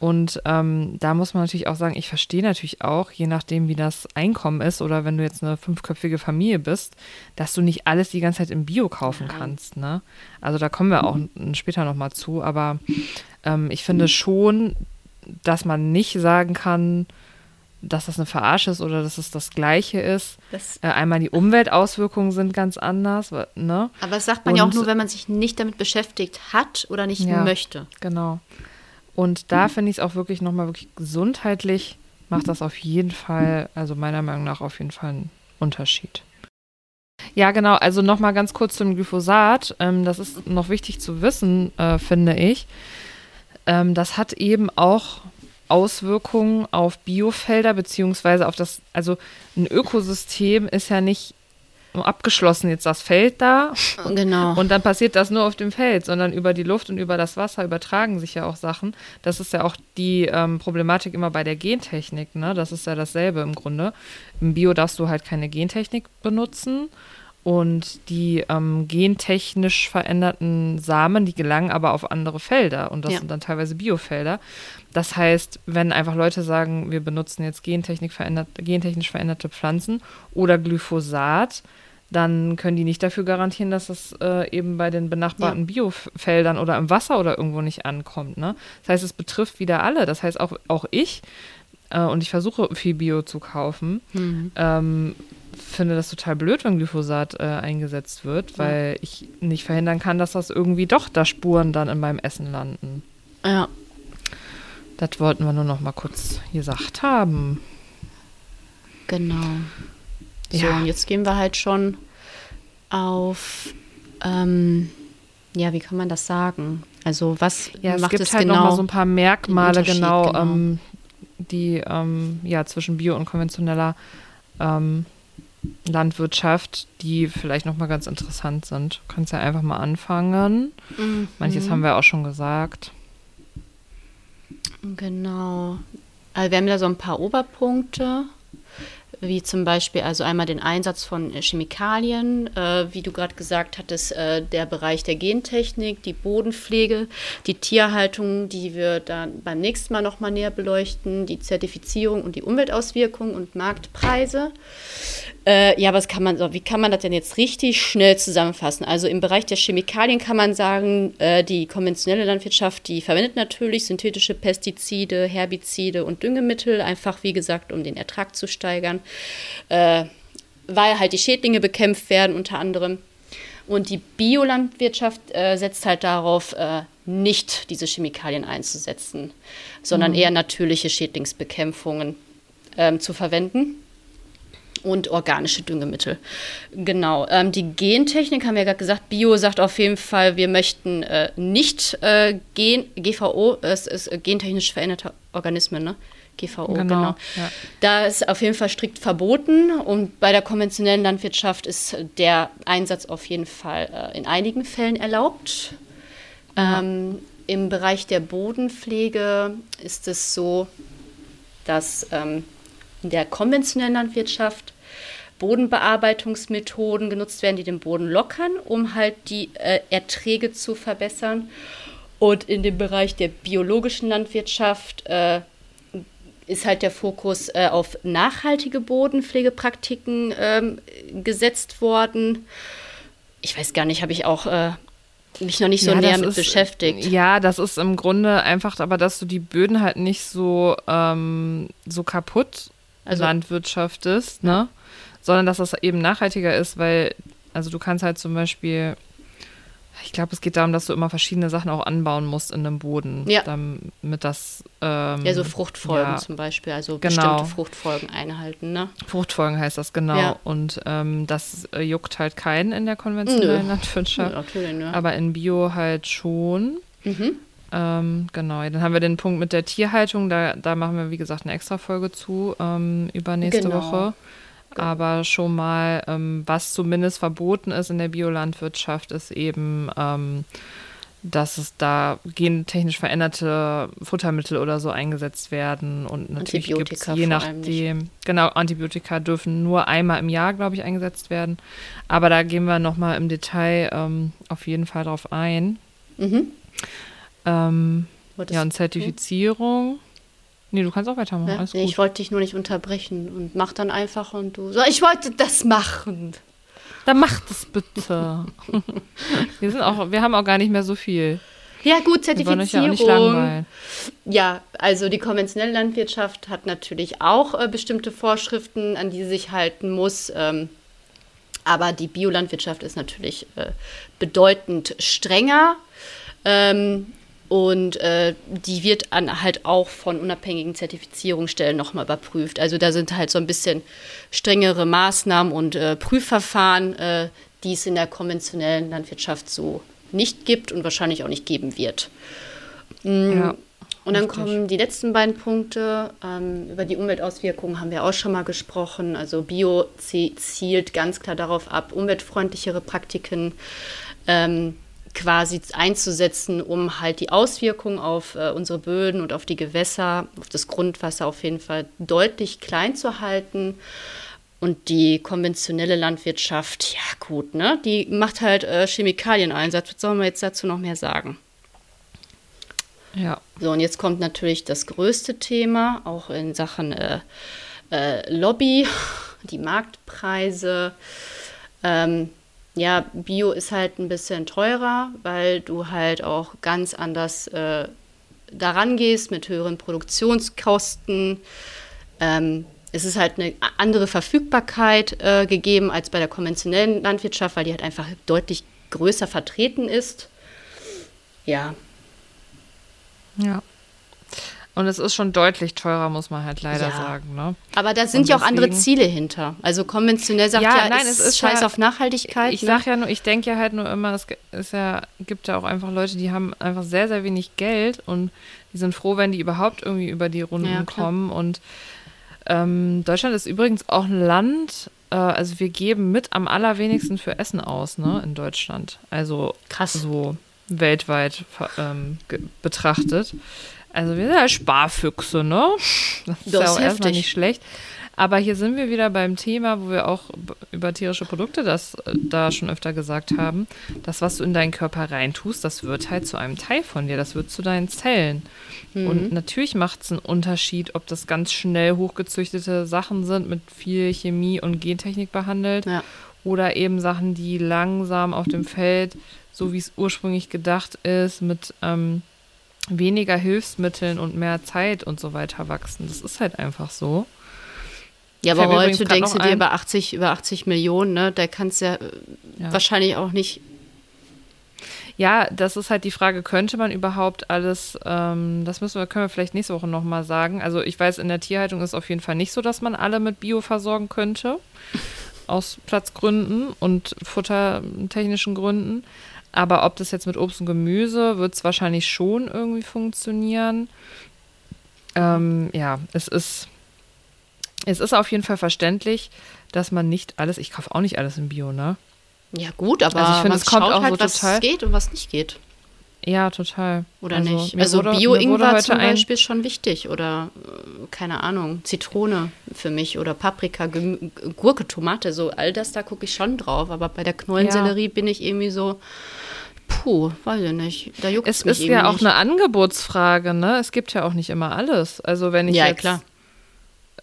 Und ähm, da muss man natürlich auch sagen, ich verstehe natürlich auch, je nachdem, wie das Einkommen ist oder wenn du jetzt eine fünfköpfige Familie bist, dass du nicht alles die ganze Zeit im Bio kaufen kannst. Ne? Also da kommen wir auch n- später nochmal zu. Aber ähm, ich finde schon, dass man nicht sagen kann, dass das eine Verarsche ist oder dass es das Gleiche ist. Das, Äh, einmal die Umweltauswirkungen sind ganz anders, ne? aber das sagt man ja auch Und- nur, wenn man sich nicht damit beschäftigt hat oder nicht Ja. möchte. Genau. Und da finde ich es auch wirklich nochmal wirklich gesundheitlich, macht das auf jeden Fall, also meiner Meinung nach auf jeden Fall einen Unterschied. Ja, genau. Also nochmal ganz kurz zum Glyphosat. Ähm, das ist noch wichtig zu wissen, äh, finde ich. Ähm, das hat eben auch Auswirkungen auf Biofelder beziehungsweise auf das, also ein Ökosystem ist ja nicht abgeschlossen, jetzt das Feld da Genau. und dann passiert das nur auf dem Feld, sondern über die Luft und über das Wasser übertragen sich ja auch Sachen. Das ist ja auch die ähm, Problematik immer bei der Gentechnik. Ne? Das ist ja dasselbe im Grunde. Im Bio darfst du halt keine Gentechnik benutzen. Und die ähm, gentechnisch veränderten Samen, die gelangen aber auf andere Felder. Und das Ja. sind dann teilweise Biofelder. Das heißt, wenn einfach Leute sagen, wir benutzen jetzt Gentechnik verändert, gentechnisch veränderte Pflanzen oder Glyphosat, dann können die nicht dafür garantieren, dass es äh, eben bei den benachbarten ja. Biofeldern oder im Wasser oder irgendwo nicht ankommt. Ne? Das heißt, es betrifft wieder alle. Das heißt, auch, auch ich, äh, und ich versuche viel Bio zu kaufen, mhm. ähm, finde das total blöd, wenn Glyphosat äh, eingesetzt wird, weil ja. ich nicht verhindern kann, dass das irgendwie doch da Spuren dann in meinem Essen landen. Ja. Das wollten wir nur noch mal kurz gesagt haben. Genau. So, ja. und jetzt gehen wir halt schon auf, ähm, ja, wie kann man das sagen? Also was ja, es macht gibt es halt genau? noch mal so ein paar Merkmale genau, genau. Ähm, die ähm, ja zwischen Bio und konventioneller ähm, Landwirtschaft, die vielleicht noch mal ganz interessant sind. Du kannst ja einfach mal anfangen. Mhm. Manches haben wir auch schon gesagt. Genau. Also wir haben da so ein paar Oberpunkte wie zum Beispiel also einmal den Einsatz von äh, Chemikalien, äh, wie du gerade gesagt hattest, äh, der Bereich der Gentechnik, die Bodenpflege, die Tierhaltung, die wir dann beim nächsten Mal nochmal näher beleuchten, die Zertifizierung und die Umweltauswirkungen und Marktpreise. Äh, ja, was kann man, wie kann man das denn jetzt richtig schnell zusammenfassen? Also im Bereich der Chemikalien kann man sagen, äh, die konventionelle Landwirtschaft, die verwendet natürlich synthetische Pestizide, Herbizide und Düngemittel, einfach wie gesagt, um den Ertrag zu steigern, äh, weil halt die Schädlinge bekämpft werden unter anderem. Und die Biolandwirtschaft äh, setzt halt darauf, äh, nicht diese Chemikalien einzusetzen, sondern mhm. eher natürliche Schädlingsbekämpfungen ähm, zu verwenden und organische Düngemittel. Genau. Ähm, die Gentechnik haben wir gerade gesagt. Bio sagt auf jeden Fall, wir möchten äh, nicht äh, Gen, GVO, es ist äh, gentechnisch veränderte Organismen, ne? GVO, genau. genau. Ja. Da ist auf jeden Fall strikt verboten und bei der konventionellen Landwirtschaft ist der Einsatz auf jeden Fall äh, in einigen Fällen erlaubt. Ähm, Im Bereich der Bodenpflege ist es so, dass ähm, in der konventionellen Landwirtschaft Bodenbearbeitungsmethoden genutzt werden, die den Boden lockern, um halt die äh, Erträge zu verbessern. Und in dem Bereich der biologischen Landwirtschaft äh, ist halt der Fokus äh, auf nachhaltige Bodenpflegepraktiken ähm, gesetzt worden. Ich weiß gar nicht, habe ich auch äh, mich noch nicht so ja, näher mit ist, beschäftigt. Ja, das ist im Grunde einfach, aber dass du die Böden halt nicht so, ähm, so kaputt also, landwirtschaftest, ne? Sondern dass das eben nachhaltiger ist, weil, also du kannst halt zum Beispiel, ich glaube, es geht darum, dass du immer verschiedene Sachen auch anbauen musst in einem Boden, ja. damit das ähm, ja so Fruchtfolgen ja, zum Beispiel, also genau. bestimmte Fruchtfolgen einhalten, ne? Fruchtfolgen heißt das genau ja. und ähm, das äh, juckt halt keinen in der konventionellen Nö. Landwirtschaft, Nö, natürlich, ne? aber in Bio halt schon. Mhm. Ähm, genau, dann haben wir den Punkt mit der Tierhaltung. Da, da machen wir, wie gesagt, eine extra Folge zu ähm, über nächste genau. Woche. Genau. Aber schon mal, ähm, was zumindest verboten ist in der Biolandwirtschaft, ist eben, ähm, dass es da gentechnisch veränderte Futtermittel oder so eingesetzt werden. Und natürlich gibt es je nachdem, genau, Antibiotika dürfen nur einmal im Jahr, glaube ich, eingesetzt werden. Aber da gehen wir nochmal im Detail ähm, auf jeden Fall drauf ein. Mhm. Ähm, ja, und Zertifizierung. Hm? Nee, du kannst auch weitermachen. Ja? Nee, ich wollte dich nur nicht unterbrechen und mach dann einfach und du so, ich wollte das machen. Dann mach das bitte. wir sind auch, wir haben auch gar nicht mehr so viel. Ja, gut, Zertifizierung. Ja, ja, also die konventionelle Landwirtschaft hat natürlich auch äh, bestimmte Vorschriften, an die sie sich halten muss. Ähm, aber die Biolandwirtschaft ist natürlich äh, bedeutend strenger. Ähm, und äh, die wird an, halt auch von unabhängigen Zertifizierungsstellen nochmal überprüft. Also da sind halt so ein bisschen strengere Maßnahmen und äh, Prüfverfahren, äh, die es in der konventionellen Landwirtschaft so nicht gibt und wahrscheinlich auch nicht geben wird. Mhm. Ja. Und dann kommen die letzten beiden Punkte. Ähm, über die Umweltauswirkungen haben wir auch schon mal gesprochen. Also Bio zielt ganz klar darauf ab, umweltfreundlichere Praktiken ähm, quasi einzusetzen, um halt die Auswirkungen auf äh, unsere Böden und auf die Gewässer, auf das Grundwasser auf jeden Fall deutlich klein zu halten. Und die konventionelle Landwirtschaft, ja gut, ne, die macht halt äh, Chemikalieneinsatz. Was sollen wir jetzt dazu noch mehr sagen? Ja. So, und jetzt kommt natürlich das größte Thema, auch in Sachen äh, äh Lobby, die Marktpreise. Ähm, ja, Bio ist halt ein bisschen teurer, weil du halt auch ganz anders äh, daran gehst mit höheren Produktionskosten. Ähm, es ist halt eine andere Verfügbarkeit äh, gegeben als bei der konventionellen Landwirtschaft, weil die halt einfach deutlich größer vertreten ist. Ja. Ja. Und es ist schon deutlich teurer, muss man halt leider Ja. sagen. Ne? Aber da sind Und ja auch andere deswegen- Ziele hinter. Also konventionell sagt Ja, ja, nein, ist, es ist scheiß ja- auf Nachhaltigkeit. Ich ne? sag ja nur, ich denke ja halt nur immer, es ist ja, gibt ja auch einfach Leute, die haben einfach sehr, sehr wenig Geld und die sind froh, wenn die überhaupt irgendwie über die Runden kommen. Und ähm, Deutschland ist übrigens auch ein Land, äh, also wir geben mit am allerwenigsten für Essen aus, ne, in Deutschland. Also Krass. so weltweit ähm, betrachtet. Also wir sind ja Sparfüchse, ne? Das ist Das ja ist auch erstmal nicht schlecht. Aber hier sind wir wieder beim Thema, wo wir auch über tierische Produkte das äh, da schon öfter gesagt haben. Das, was du in deinen Körper reintust, das wird halt zu einem Teil von dir. Das wird zu deinen Zellen. Mhm. Und natürlich macht es einen Unterschied, ob das ganz schnell hochgezüchtete Sachen sind, mit viel Chemie und Gentechnik behandelt Ja. oder eben Sachen, die langsam auf dem Feld, so wie es ursprünglich gedacht ist, mit ähm, weniger Hilfsmitteln und mehr Zeit und so weiter wachsen. Das ist halt einfach so. Ja, aber heute denkst du dir über 80, über 80 Millionen, ne? Da kannst du ja, äh, Ja. wahrscheinlich auch nicht. Ja, das ist halt die Frage, könnte man überhaupt alles, ähm, das müssen wir, können wir vielleicht nächste Woche nochmal sagen. Also ich weiß, in der Tierhaltung ist auf jeden Fall nicht so, dass man alle mit Bio versorgen könnte. Aus Platzgründen und futtertechnischen Gründen. Aber ob das jetzt mit Obst und Gemüse, wird es wahrscheinlich schon irgendwie funktionieren. Ähm, ja, es ist, es ist auf jeden Fall verständlich, dass man nicht alles, ich kaufe auch nicht alles im Bio, ne? Ja, gut, aber Also ich finde, es kommt auch halt, so was total- geht und was nicht geht. Ja, total. Oder Also, nicht? Also Bio-Ingwer zum Beispiel ist schon wichtig. Oder, äh, keine Ahnung, Zitrone für mich. Oder Paprika, Gurke, Tomate. So all das, da gucke ich schon drauf. Aber bei der Knollensellerie bin ich irgendwie so, puh, weiß ich nicht. Da juckt Es mich ist ja auch nicht. eine Angebotsfrage, ne? Es gibt ja auch nicht immer alles. Also wenn ich Ja, jetzt klar.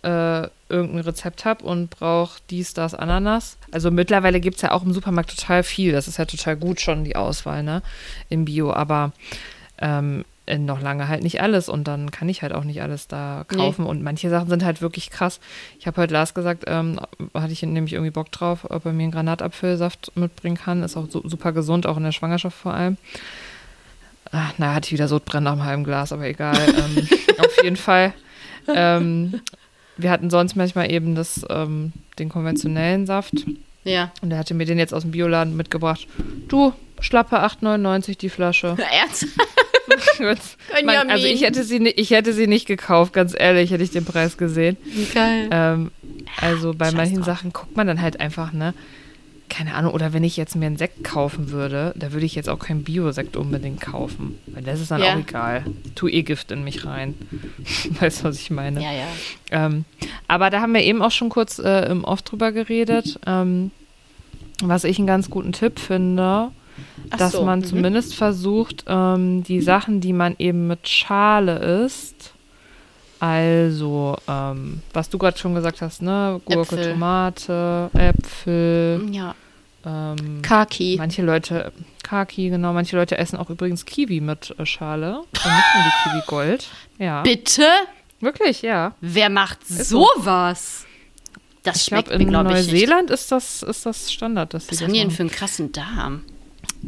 Äh, irgendein Rezept habe und brauche dies, das, Ananas. Also mittlerweile gibt es ja auch im Supermarkt total viel. Das ist ja total gut schon, die Auswahl, ne? Im Bio, aber ähm, äh, noch lange halt nicht alles und dann kann ich halt auch nicht alles da Nee. kaufen. Und manche Sachen sind halt wirklich krass. Ich habe heute Lars gesagt, ähm, hatte ich nämlich irgendwie Bock drauf, ob er mir einen Granatapfelsaft mitbringen kann. Ist auch su super gesund, auch in der Schwangerschaft vor allem. Ach, na, hatte ich wieder Sodbrennen nach einem halben Glas, aber egal. ähm, auf jeden Fall. Ähm, wir hatten sonst manchmal eben das, ähm, den konventionellen Saft. Ja. Und er hatte mir den jetzt aus dem Bioladen mitgebracht. Du, schlappe 8,99 die Flasche. Ernst? Benjamin. also ich hätte, sie, ich hätte sie nicht gekauft, ganz ehrlich, hätte ich den Preis gesehen. Geil. Ähm, also bei Scheiß manchen drauf. Sachen guckt man dann halt einfach, ne? Keine Ahnung, oder wenn ich jetzt mir einen Sekt kaufen würde, da würde ich jetzt auch keinen Biosekt unbedingt kaufen. Weil das ist dann Ja. auch egal. Tu eh Gift in mich rein. weißt du, was ich meine? Ja, ja. Ähm, aber da haben wir eben auch schon kurz äh, im Off drüber geredet. Ähm, was ich einen ganz guten Tipp finde, Ach dass so, man mhm. zumindest versucht, ähm, die Sachen, die man eben mit Schale isst, also, ähm, was du gerade schon gesagt hast, ne? Gurke, Äpfel. Tomate, Äpfel, Ja. ähm, Kaki. manche Leute, Kaki, genau, manche Leute essen auch übrigens Kiwi mit äh, Schale und nicht nur die Kiwi Gold. Ja, Bitte? wirklich, ja. Wer macht so. sowas? Das Ich schmeckt glaube, mir, in glaube ich, nicht. Neuseeland ist das, ist das Standard, dass sie Was das haben die denn für einen krassen Darm?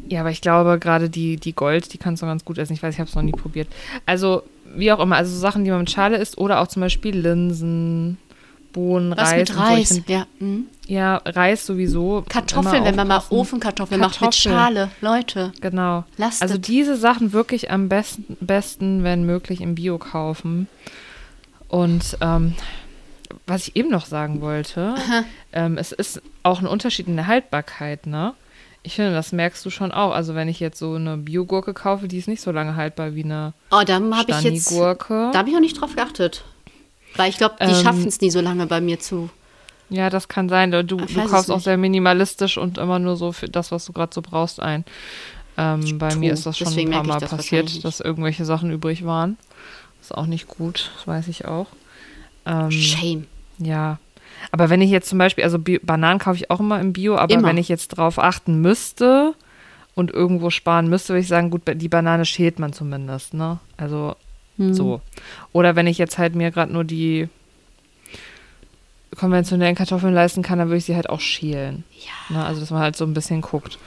Ja, aber ich glaube, gerade die, die Gold, die kannst du ganz gut essen. Ich weiß, ich habe es noch nie probiert. Also, wie auch immer, also so Sachen, die man mit Schale isst oder auch zum Beispiel Linsen, Bohnen, Was Reis. mit so. Reis? find, ja. mhm. ja, Reis sowieso. Kartoffeln, wenn man mal. Ofenkartoffeln macht mit. Schale. Leute, Genau. lasst Also es. diese Sachen wirklich am besten, besten wenn möglich, im Bio kaufen. Und ähm, was ich eben noch sagen wollte, ähm, es ist auch ein Unterschied in der Haltbarkeit, ne? Ich finde, das merkst du schon auch. Also wenn ich jetzt so eine Biogurke kaufe, die ist nicht so lange haltbar wie eine Oh, da habe ich jetzt. Da habe ich auch nicht drauf geachtet. Weil ich glaube, die Ähm, schaffen es nie so lange bei mir zu. Ja, das kann sein. Du, du kaufst auch sehr minimalistisch und immer nur so für das, was du gerade so brauchst, ein. Ähm, bei tu. mir ist das schon Deswegen ein paar Mal das passiert, dass irgendwelche Sachen übrig waren. Ist auch nicht gut, das weiß ich auch. Ähm, Shame. ja. Aber wenn ich jetzt zum Beispiel, also Bio, Bananen kaufe ich auch immer im Bio, aber Immer. wenn ich jetzt drauf achten müsste und irgendwo sparen müsste, würde ich sagen, gut, die Banane schält man zumindest, ne? Also Hm. so. Oder wenn ich jetzt halt mir gerade nur die konventionellen Kartoffeln leisten kann, dann würde ich sie halt auch schälen. Ja. Ne? Also, dass man halt so ein bisschen guckt.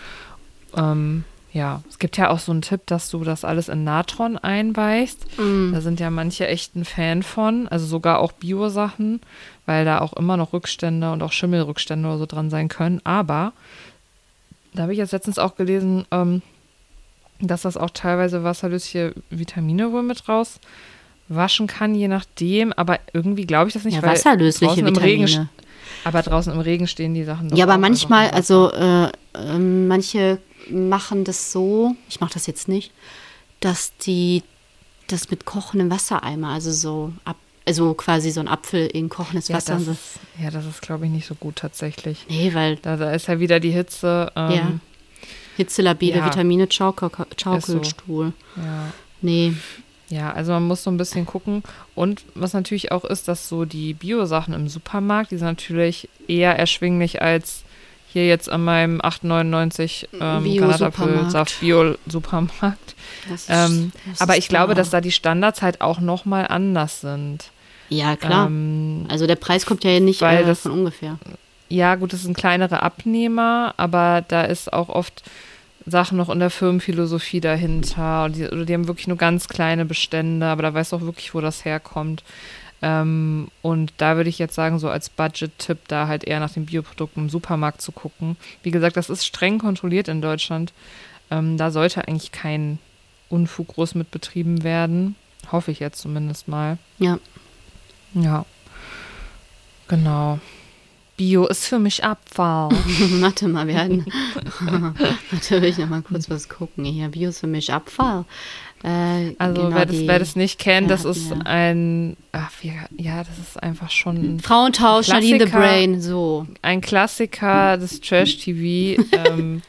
Ähm, ja, es gibt ja auch so einen Tipp, dass du das alles in Natron einweichst. Mm. Da sind ja manche echt ein Fan von, also sogar auch Bio-Sachen, weil da auch immer noch Rückstände und auch Schimmelrückstände oder so dran sein können. Aber da habe ich jetzt letztens auch gelesen, ähm, dass das auch teilweise wasserlösliche Vitamine wohl mit raus waschen kann, je nachdem. Aber irgendwie glaube ich das nicht, Ja, weil wasserlösliche im Regen, Vitamine. aber draußen im Regen stehen die Sachen. Ja, aber einfach manchmal, also äh, äh, manche machen das so, ich mache das jetzt nicht, dass die das mit kochendem Wassereimer, also so ab, also quasi so ein Apfel in kochendes ja, Wasser. das so. ist, ja, das ist, glaube ich, nicht so gut tatsächlich. Nee, weil Da, da ist ja wieder die Hitze. Ähm, Ja. Hitzelabile Ja. Vitamine Schaukel, Schaukelstuhl. ja. Nee. Ja, also man muss so ein bisschen gucken. Und was natürlich auch ist, dass so die Bio-Sachen im Supermarkt, die sind natürlich eher erschwinglich als hier jetzt an meinem 8,99 ähm, Bio-Supermarkt. Granatapfelsaft Bio-Supermarkt. Ähm, aber ich glaube, dass da die Standards halt auch nochmal anders sind. Ja, klar. Ähm, also der Preis kommt ja nicht weil äh, das- von ungefähr. ja, gut, das sind kleinere Abnehmer, aber da ist auch oft Sachen noch in der Firmenphilosophie dahinter. Die, oder die haben wirklich nur ganz kleine Bestände, aber da weißt du auch wirklich, wo das herkommt. Ähm, und da würde ich jetzt sagen, so als Budget-Tipp, da halt eher nach den Bioprodukten im Supermarkt zu gucken. Wie gesagt, das ist streng kontrolliert in Deutschland. Ähm, da sollte eigentlich kein Unfug groß mit betrieben werden. Hoffe ich jetzt zumindest mal. Ja. Ja. Genau. Bio ist für mich Abfall. Warte mal, wir hatten. Warte, will ich noch mal kurz was gucken. Hier, Bios für mich Abfall. Äh, Also genau wer, das, die- wer das nicht kennt, Ja, das ist ja. ein, ach, ja, das ist einfach schon ein, Frauentausch, Nadine the. Brain, so. ein Klassiker des Trash-TV. ähm,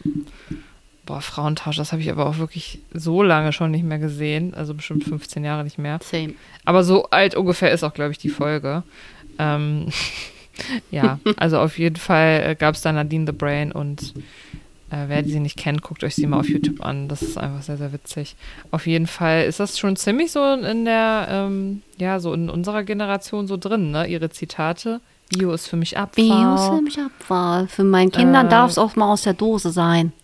boah, Frauentausch, das habe ich aber auch wirklich so lange schon nicht mehr gesehen. Also bestimmt 15 Jahre nicht mehr. Same. Aber so alt ungefähr ist auch, glaube ich, die Folge. Ähm, ja, also auf jeden Fall äh, gab es da Nadine the Brain und äh, wer sie nicht kennt, guckt euch sie mal auf YouTube an. Das ist einfach sehr, sehr witzig. Auf jeden Fall ist das schon ziemlich so in der, ähm, ja, so in unserer Generation so drin, ne? Ihre Zitate. Bio ist für mich Abfall. Bio ist für mich Abfall. Für meinen Kindern Äh, darf es auch mal aus der Dose sein.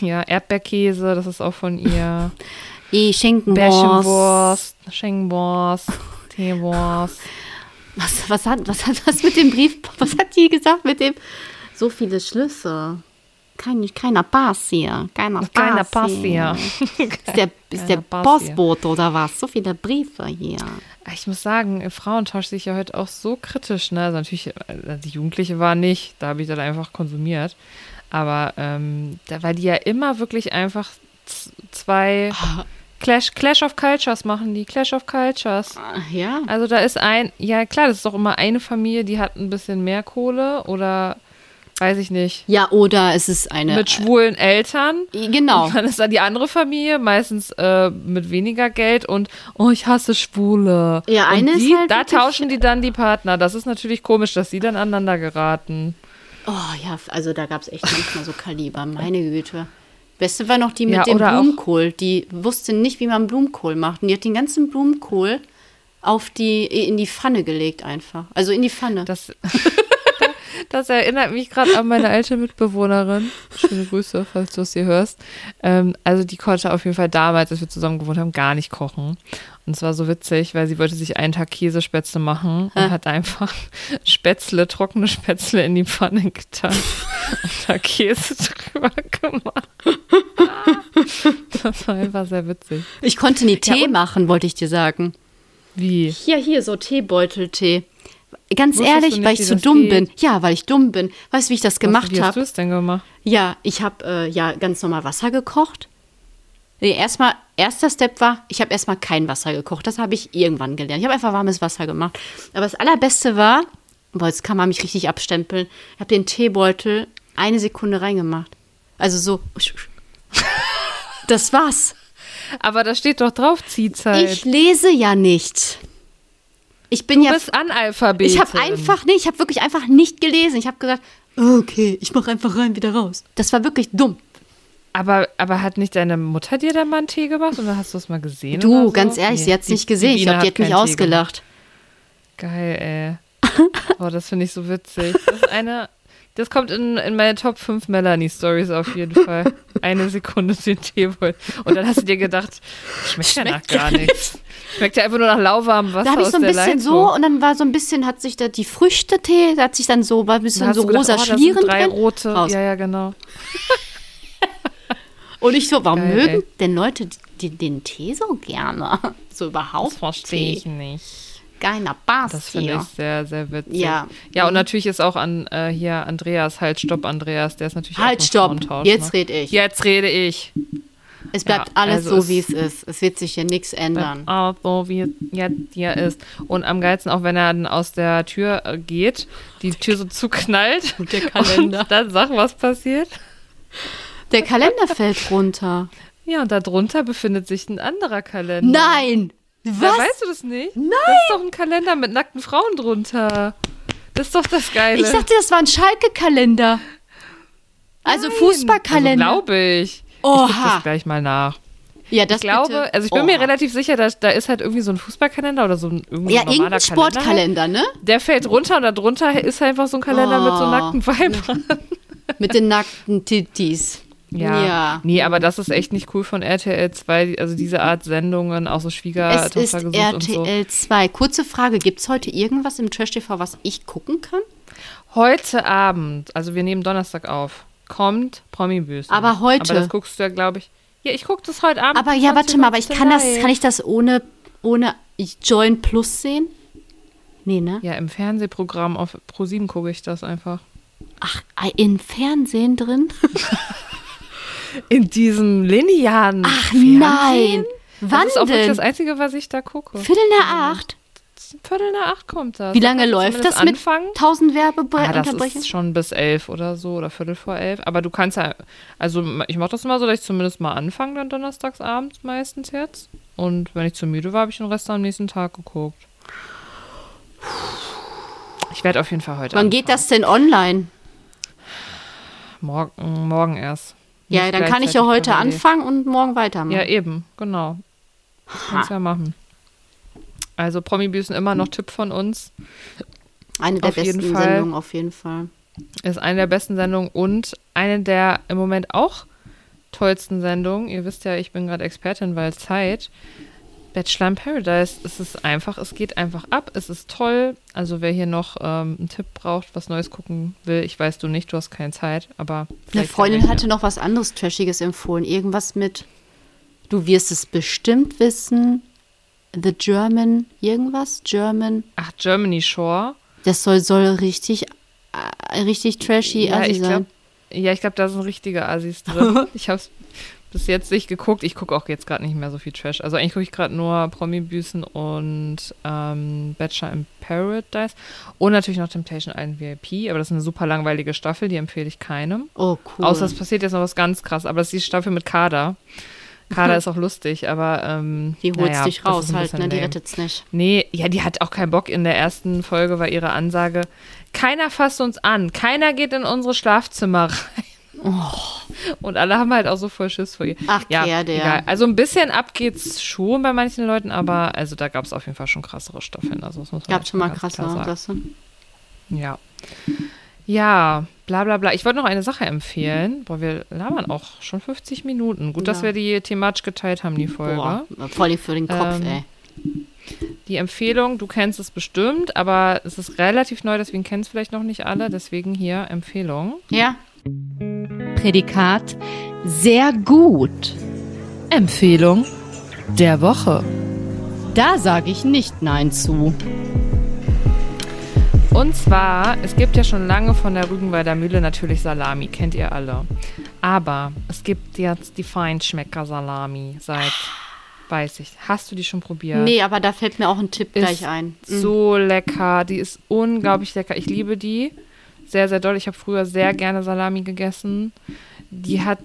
Ja, Erdbeerkäse, das ist auch von ihr. Eh, Schinkenwurst. Schenkenwurst, Teewurst. Was, was, hat, was hat das mit dem Brief, was hat die gesagt mit dem, so viele Schlüssel? Kein, keiner Pass hier, keiner Pass Keiner Pass hier. Ist der, ist der Postbote oder was? So viele Briefe hier. Ich muss sagen, Frauentausch sehe ich ja heute auch so kritisch. Ne? Also natürlich, äh, die Jugendliche war nicht, da habe ich dann einfach konsumiert. Aber ähm, da, weil die ja immer wirklich einfach zwei Clash, Clash of Cultures machen, die Clash of Cultures. Ah, Ja, Also da ist ein, ja klar, das ist doch immer eine Familie, die hat ein bisschen mehr Kohle oder weiß ich nicht, ja oder es ist eine. mit schwulen Eltern. genau. Und dann ist da die andere Familie, meistens äh, mit weniger Geld und oh, ich hasse Schwule. Ja, eine ist die, halt Da tauschen die dann die Partner. Das ist natürlich komisch, dass sie dann aneinander geraten. Oh ja, also da gab es echt manchmal so Kaliber, meine Güte. Beste war noch die mit Ja, dem Blumenkohl. Die wusste nicht, wie man Blumenkohl macht. Und die hat den ganzen Blumenkohl auf die, in die Pfanne gelegt einfach. Also in die Pfanne. Das, das erinnert mich gerade an meine alte Mitbewohnerin. Schöne Grüße, falls du es hier hörst. Ähm, also die konnte auf jeden Fall damals, als wir zusammen gewohnt haben, gar nicht kochen. Und es war so witzig, weil sie wollte sich einen Tag Käsespätzle machen und hat einfach Spätzle, trockene Spätzle in die Pfanne getan und da Käse drüber gemacht. Das war einfach sehr witzig. Ich konnte nie Tee und- machen, wollte ich dir sagen. Wie? Hier, hier, so Teebeuteltee. Ganz Wusstest ehrlich, nicht, weil ich zu dumm geht? bin. Ja, weil ich dumm bin. Weißt du, wie ich das gemacht Wie hast du habe? es denn gemacht? Ja, ich habe äh, ja ganz normal Wasser gekocht. Nee, erstmal, erster Step war, ich habe erstmal kein Wasser gekocht. Das habe ich irgendwann gelernt. Ich habe einfach warmes Wasser gemacht. Aber das Allerbeste war, boah, jetzt kann man mich richtig abstempeln. Ich habe den Teebeutel eine Sekunde reingemacht. Also so. Das war's. Aber da steht doch drauf Ziehzeit. Ich lese ja nicht. Ich bin Du ja. bist Analphabet. Ich habe einfach, nee, ich habe wirklich einfach nicht gelesen. Ich habe gesagt, okay, ich mache einfach rein, wieder raus. Das war wirklich dumm. Aber, aber hat nicht deine Mutter dir da mal einen Tee gemacht oder hast du es mal gesehen? Du, so? ganz ehrlich, Nee, sie hat's die- nicht gesehen. Ich Biene glaube, die hat mich ausgelacht. Geil, ey. Oh, das finde ich so witzig. Das ist eine. Das kommt in, in meine Top 5 Melanie-Stories auf jeden Fall. Eine Sekunde den Tee wollen. Und dann hast du dir gedacht, schmeckt Schmeckt gar gar nichts. Schmeckt ja einfach nur nach lauwarmem Wasser Da habe ich so ein bisschen Leitung. so und dann war so ein bisschen, hat sich da die Früchtetee, da hat sich dann so, war ein bisschen so du gedacht, rosa oh, Schlieren drei drin. rote. Raus. Ja, ja, genau. Und ich so, warum Geil, mögen ey. denn Leute die, den Tee so gerne? So überhaupt Das verstehe ich nicht. Keiner Bass Das finde ich sehr, sehr witzig. Ja. Ja, und natürlich ist auch an äh, hier Andreas, halt, stopp, Andreas, der ist natürlich auch Halt, stopp. Jetzt ne? rede ich. Jetzt rede ich. Es bleibt Ja, alles also so, wie es ist. Es wird sich hier nichts ändern. Auch so, wie es jetzt hier ist. Und am geilsten auch, wenn er dann aus der Tür äh, geht, die Tür so zuknallt. Und der Kalender. Und dann sag, was passiert. Der Kalender fällt runter. Ja, und darunter befindet sich ein anderer Kalender. Nein! Ja, Was? weißt du das nicht? Nein! Das ist doch ein Kalender mit nackten Frauen drunter. Das ist doch das Geile. Ich dachte, das war ein Schalke-Kalender. Also Also Fußballkalender. glaube ich. Ich guck Oha. das gleich mal nach. ja, das Ich glaube, bitte. also ich bin mir Oha. relativ sicher, dass da ist halt irgendwie so ein Fußballkalender oder so ein irgendwie Ja, normaler irgendein halt. Sportkalender, ne? Der fällt runter und darunter ist einfach so ein Kalender mit so Oh. nackten Weibern. Mit den nackten Tittis. Ja. Ja. Nee, aber das ist echt nicht cool von RTL 2. Also diese Art Sendungen, auch so Es Schwiegertochter ist gesucht und so. RTL 2. Kurze Frage, gibt es heute irgendwas im Trash TV, was ich gucken kann? Heute Abend, also wir nehmen Donnerstag auf, kommt Promi-Büßen. Aber heute? Aber das guckst du ja, glaube ich. Ja, ich gucke das heute Abend. Aber ja, 20 warte mal, aber ich 15 kann das, kann ich das ohne, ohne Join Plus sehen? Nee, ne? Ja, im Fernsehprogramm auf Pro7 gucke ich das einfach. Ach, im Fernsehen drin? In diesem linearen Ach nein! Wann das ist auch wirklich das? Einzige, was ich da gucke. Viertel nach acht? Viertel nach acht kommt das. Wie lange läuft das mit anfangen? 1000 Ah, das Werbeunterbrechungen? ist schon bis elf oder so oder Viertel vor elf. Aber du kannst ja, also ich mache das immer so, dass ich zumindest mal anfange dann donnerstags abends meistens jetzt. Und wenn ich zu müde war, habe ich den Rest am nächsten Tag geguckt. Ich werde auf jeden Fall heute. Wann geht das denn online? Morgen, morgen erst. Ja, dann kann ich ja heute anfangen und morgen weitermachen. Ja, eben, genau. Das kannst du ja machen. Also Promi-Büßen immer noch Tipp von uns. Eine der auf jeden besten Fall. Sendungen auf jeden Fall. Ist eine der besten Sendungen und eine der im Moment auch tollsten Sendungen. Ihr wisst ja, ich bin gerade Expertin, weil Zeit. Bachelor in Paradise. Es ist einfach, es geht einfach ab. Es ist toll. Also wer hier noch ähm, einen Tipp braucht, was Neues gucken will, ich weiß du nicht, du hast keine Zeit, aber Eine Freundin hatte noch was anderes Trashiges empfohlen. Irgendwas mit, du wirst es bestimmt wissen, The German, irgendwas, German. Ach, Germany Shore. Das soll, soll richtig, äh, richtig trashy Ja, assi ich sein. glaube, ja, ich glaube, da sind richtige Assis drin. ich habe es bis jetzt nicht geguckt. Ich gucke auch jetzt gerade nicht mehr so viel Trash. Also eigentlich gucke ich gerade nur Promi-Büßen und ähm, Bachelor in Paradise und natürlich noch Temptation Island VIP. Aber das ist eine super langweilige Staffel, die empfehle ich keinem. Oh, cool. Außer es passiert jetzt noch was ganz krass. Aber das ist die Staffel mit Kader. Kader ist auch lustig, aber ähm, die holt's naja, dich raus halt, ne? Die rettet's nicht. Nee, ja, die hat auch keinen Bock. In der ersten Folge war ihre Ansage, keiner fasst uns an, keiner geht in unsere Schlafzimmer rein. Und alle haben halt auch so voll Schiss vor ihr. Oh. Ach, ja, Gerde, ja. egal. Also ein bisschen ab geht's schon bei manchen Leuten, aber also da gab es auf jeden Fall schon krassere Staffeln. Also das muss man Gab schon mal ganz krasse klar sagen. Anlässe. Ja. Ja, bla bla bla. Ich wollte noch eine Sache empfehlen. Boah, wir labern auch schon 50 Minuten. Gut, dass Ja. wir die thematisch geteilt haben, die Folge. Boah, voll für den Kopf, Ähm, ey. Die Empfehlung, du kennst es bestimmt, aber es ist relativ neu, deswegen kennen es vielleicht noch nicht alle. Deswegen hier Empfehlung. Ja? Prädikat sehr gut. Empfehlung der Woche. Da sage ich nicht Nein zu. Und zwar, es gibt ja schon lange von der Rügenwalder Mühle natürlich Salami, kennt ihr alle. Aber es gibt jetzt die Feinschmecker Salami seit, weiß ich, hast du die schon probiert? Nee, aber da fällt mir auch ein Tipp Ist gleich ein. Mhm. So lecker, die ist unglaublich lecker. Ich liebe die sehr, sehr doll. Ich habe früher sehr gerne Salami gegessen. Die hat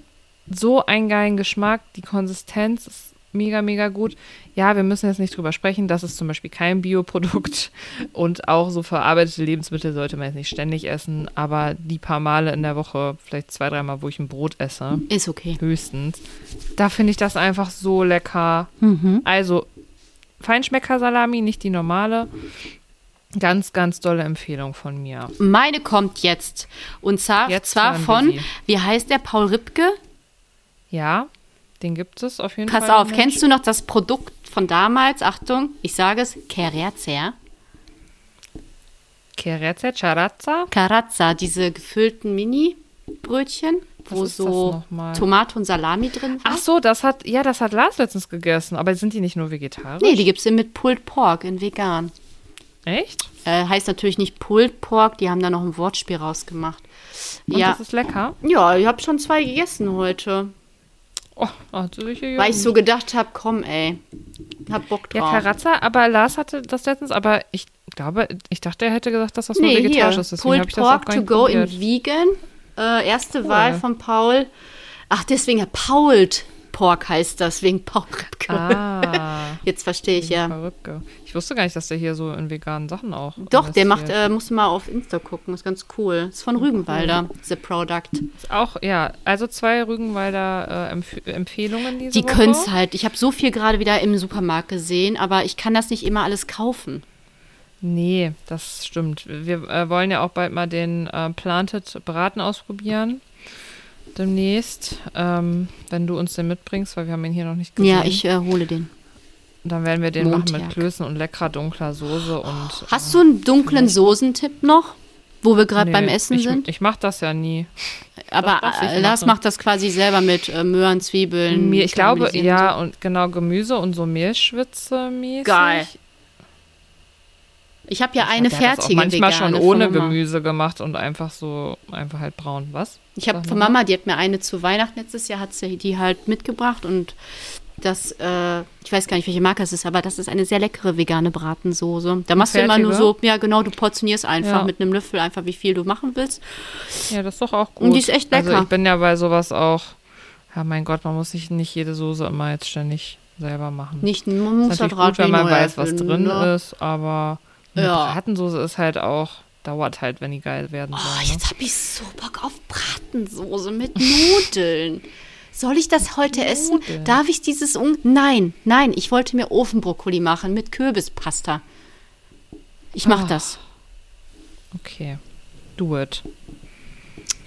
so einen geilen Geschmack, die Konsistenz ist mega, mega gut. Ja, wir müssen jetzt nicht drüber sprechen. Das ist zum Beispiel kein Bioprodukt. Und auch so verarbeitete Lebensmittel sollte man jetzt nicht ständig essen. Aber die paar Male in der Woche, vielleicht zwei, dreimal, wo ich ein Brot esse, Ist okay. höchstens, da finde ich das einfach so lecker. Mhm. Also, Feinschmecker-Salami, nicht die normale. Ganz, ganz tolle Empfehlung von mir. Meine kommt jetzt. Und zwar, Jetzt zwar von, wie heißt der, Paul Ripke? Ja, den gibt es auf jeden Pass Fall. auf, kennst du noch das Produkt von damals? Achtung, ich sage es, Kerezer. Kereze, Charazza? Carazza, diese gefüllten Mini-Brötchen, wo so? Tomate und Salami drin war. Ach so, das hat, ja, das hat Lars letztens gegessen. Aber sind die nicht nur vegetarisch? Nee, die gibt es mit Pulled Pork in vegan. Echt? Äh, heißt natürlich nicht Pulled Pork, die haben da noch ein Wortspiel rausgemacht. Und ja, das ist lecker? ja, ich habe schon zwei gegessen heute. Oh, sicher Weil ich so gedacht habe, komm ey, hab Bock Ja, drauf. Karazza, aber Lars hatte das letztens, aber ich glaube, ich dachte, er hätte gesagt, dass das nur nee, vegetarisch hier, ist. Deswegen Pulled ich das auch Pork to go in probiert. vegan. Äh, erste Cool. Wahl von Paul. Ach, deswegen, ja, Pauled Pork heißt das, wegen Paul. Ah, Jetzt verstehe ich ja. verrückt. Ich wusste gar nicht, dass der hier so in veganen Sachen auch. Doch, der macht, äh, musst du mal auf Insta gucken, ist ganz cool. Ist von Rügenwalder, The Product. Ist auch, ja, also zwei Rügenwalder äh, Empf Empfehlungen diese Die können es halt. Ich habe so viel gerade wieder im Supermarkt gesehen, aber ich kann das nicht immer alles kaufen. Nee, das stimmt. Wir äh, wollen ja auch bald mal den äh, Planted Braten ausprobieren. Demnächst, ähm, wenn du uns den mitbringst, weil wir haben ihn hier noch nicht gesehen. Ja, ich äh, hole den. Dann werden wir den machen Montag. mit Klößen und leckerer dunkler Soße und. Hast du einen dunklen Soßentipp noch, wo wir gerade Nee, beim Essen ich, sind? Ich mach das ja nie. aber ich äh, Lars machen. macht das quasi selber mit äh, Möhren, Zwiebeln. Mir, ich glaube, ja, und und genau Gemüse und so Mehlschwitze mäßig. Geil. Ich habe ja eine auch fertige manchmal vegane schon ohne. Gemüse gemacht und einfach so, einfach halt braun. Was? Ich habe von. Mama, die hat mir eine zu Weihnachten letztes Jahr, hat sie die halt mitgebracht und das, äh, ich weiß gar nicht, welche Marke es ist, aber das ist eine sehr leckere vegane Bratensoße. Da machst du immer nur fertige? so, ja genau, du portionierst einfach Ja. mit einem Löffel einfach, wie viel du machen willst. Ja, das ist doch auch gut. Und die ist echt lecker. Also ich bin ja bei sowas auch, ja mein Gott, man muss sich nicht jede Soße immer jetzt ständig selber machen. Nicht, man muss halt natürlich gut, wenn man weiß, was drin ne? ist, aber eine Ja. Bratensoße ist halt auch, dauert halt, wenn die geil werden Oh, soll. Ne? jetzt habe ich so Bock auf Bratensoße mit Nudeln. Soll ich das heute essen? Nudeln? Darf ich dieses Un Nein, nein, ich wollte mir Ofenbrokkoli machen mit Kürbispasta. Ich mache Oh. das. Okay, do it.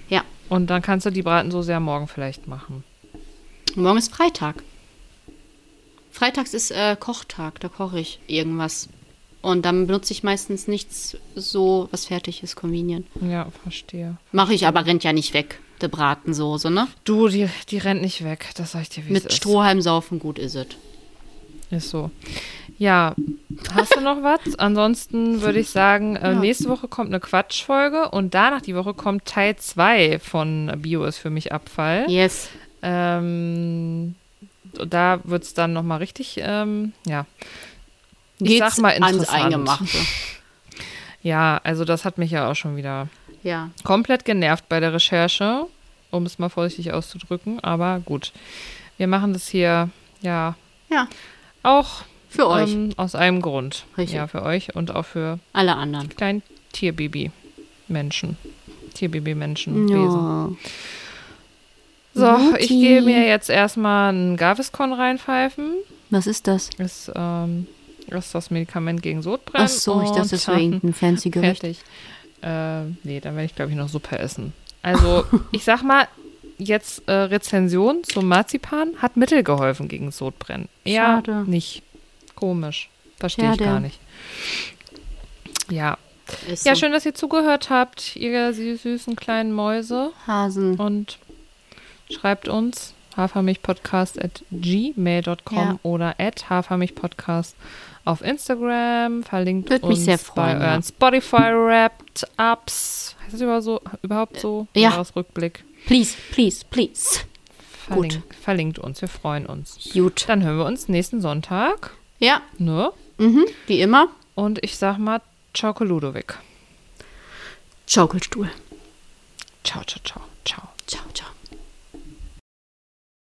Ja. Und dann kannst du die Bratensoße ja morgen vielleicht machen. Morgen ist Freitag. Freitags ist äh, Kochtag, da koche ich irgendwas. Und dann benutze ich meistens nichts so, was fertig ist, convenient. Ja, verstehe. Mache ich aber, rennt ja nicht weg, die Bratensoße, ne? Du, die, die rennt nicht weg, das sag ich dir, wie Mit es ist. Strohhalm saufen, gut ist es. Ist so. Ja, hast du noch was? Ansonsten würde ich sagen, äh, Ja. nächste Woche kommt eine Quatschfolge und danach die Woche kommt Teil 2 von Bio ist für mich Abfall. Yes. Ähm, da wird es dann nochmal richtig, ähm, ja. Ich Geht's sag mal ans interessant. Eingemachte. Ja, also das hat mich ja auch schon wieder Ja. komplett genervt bei der Recherche, um es mal vorsichtig auszudrücken. Aber gut, wir machen das hier ja Ja. auch Für euch. ähm, aus einem Grund. Richtig. Ja, für euch und auch für Alle anderen. kleinen Tierbaby-Menschen. Tierbaby-Menschen. Ja. So, ich Mutti. gehe mir jetzt erstmal einen Gaviscon reinpfeifen. Was ist das? Ist, ähm, ist das Medikament gegen Sodbrennen. Ach so, ich dachte, das wäre irgendein fancy Gericht. Fertig. Äh, nee, dann werde ich, glaube ich, noch Suppe essen. Also, ich sag mal, jetzt äh, Rezension zum Marzipan hat Mittel geholfen gegen Sodbrennen. Ja, Schade. nicht. Komisch. Verstehe ich Schade. gar nicht. Ja. Ist Ja, so. schön, dass ihr zugehört habt, ihr sü- süßen kleinen Mäuse. Hasen. Und schreibt uns hafermilchpodcast at gmail.com Ja. oder at hafermilchpodcast auf Instagram. Verlinkt Würde mich uns sehr freuen, bei ja. euren Spotify-Wrapped-Ups. Heißt das überhaupt so, überhaupt so? Ja. Jahresrückblick. Please, please, please. Gut. Verlinkt, verlinkt uns, wir freuen uns. Gut. Dann hören wir uns nächsten Sonntag, Ja, ne? mhm. wie immer. Und ich sag mal, ciao, Ludovic. Schaukelstuhl. Ciao, ciao, ciao, ciao. Ciao, ciao.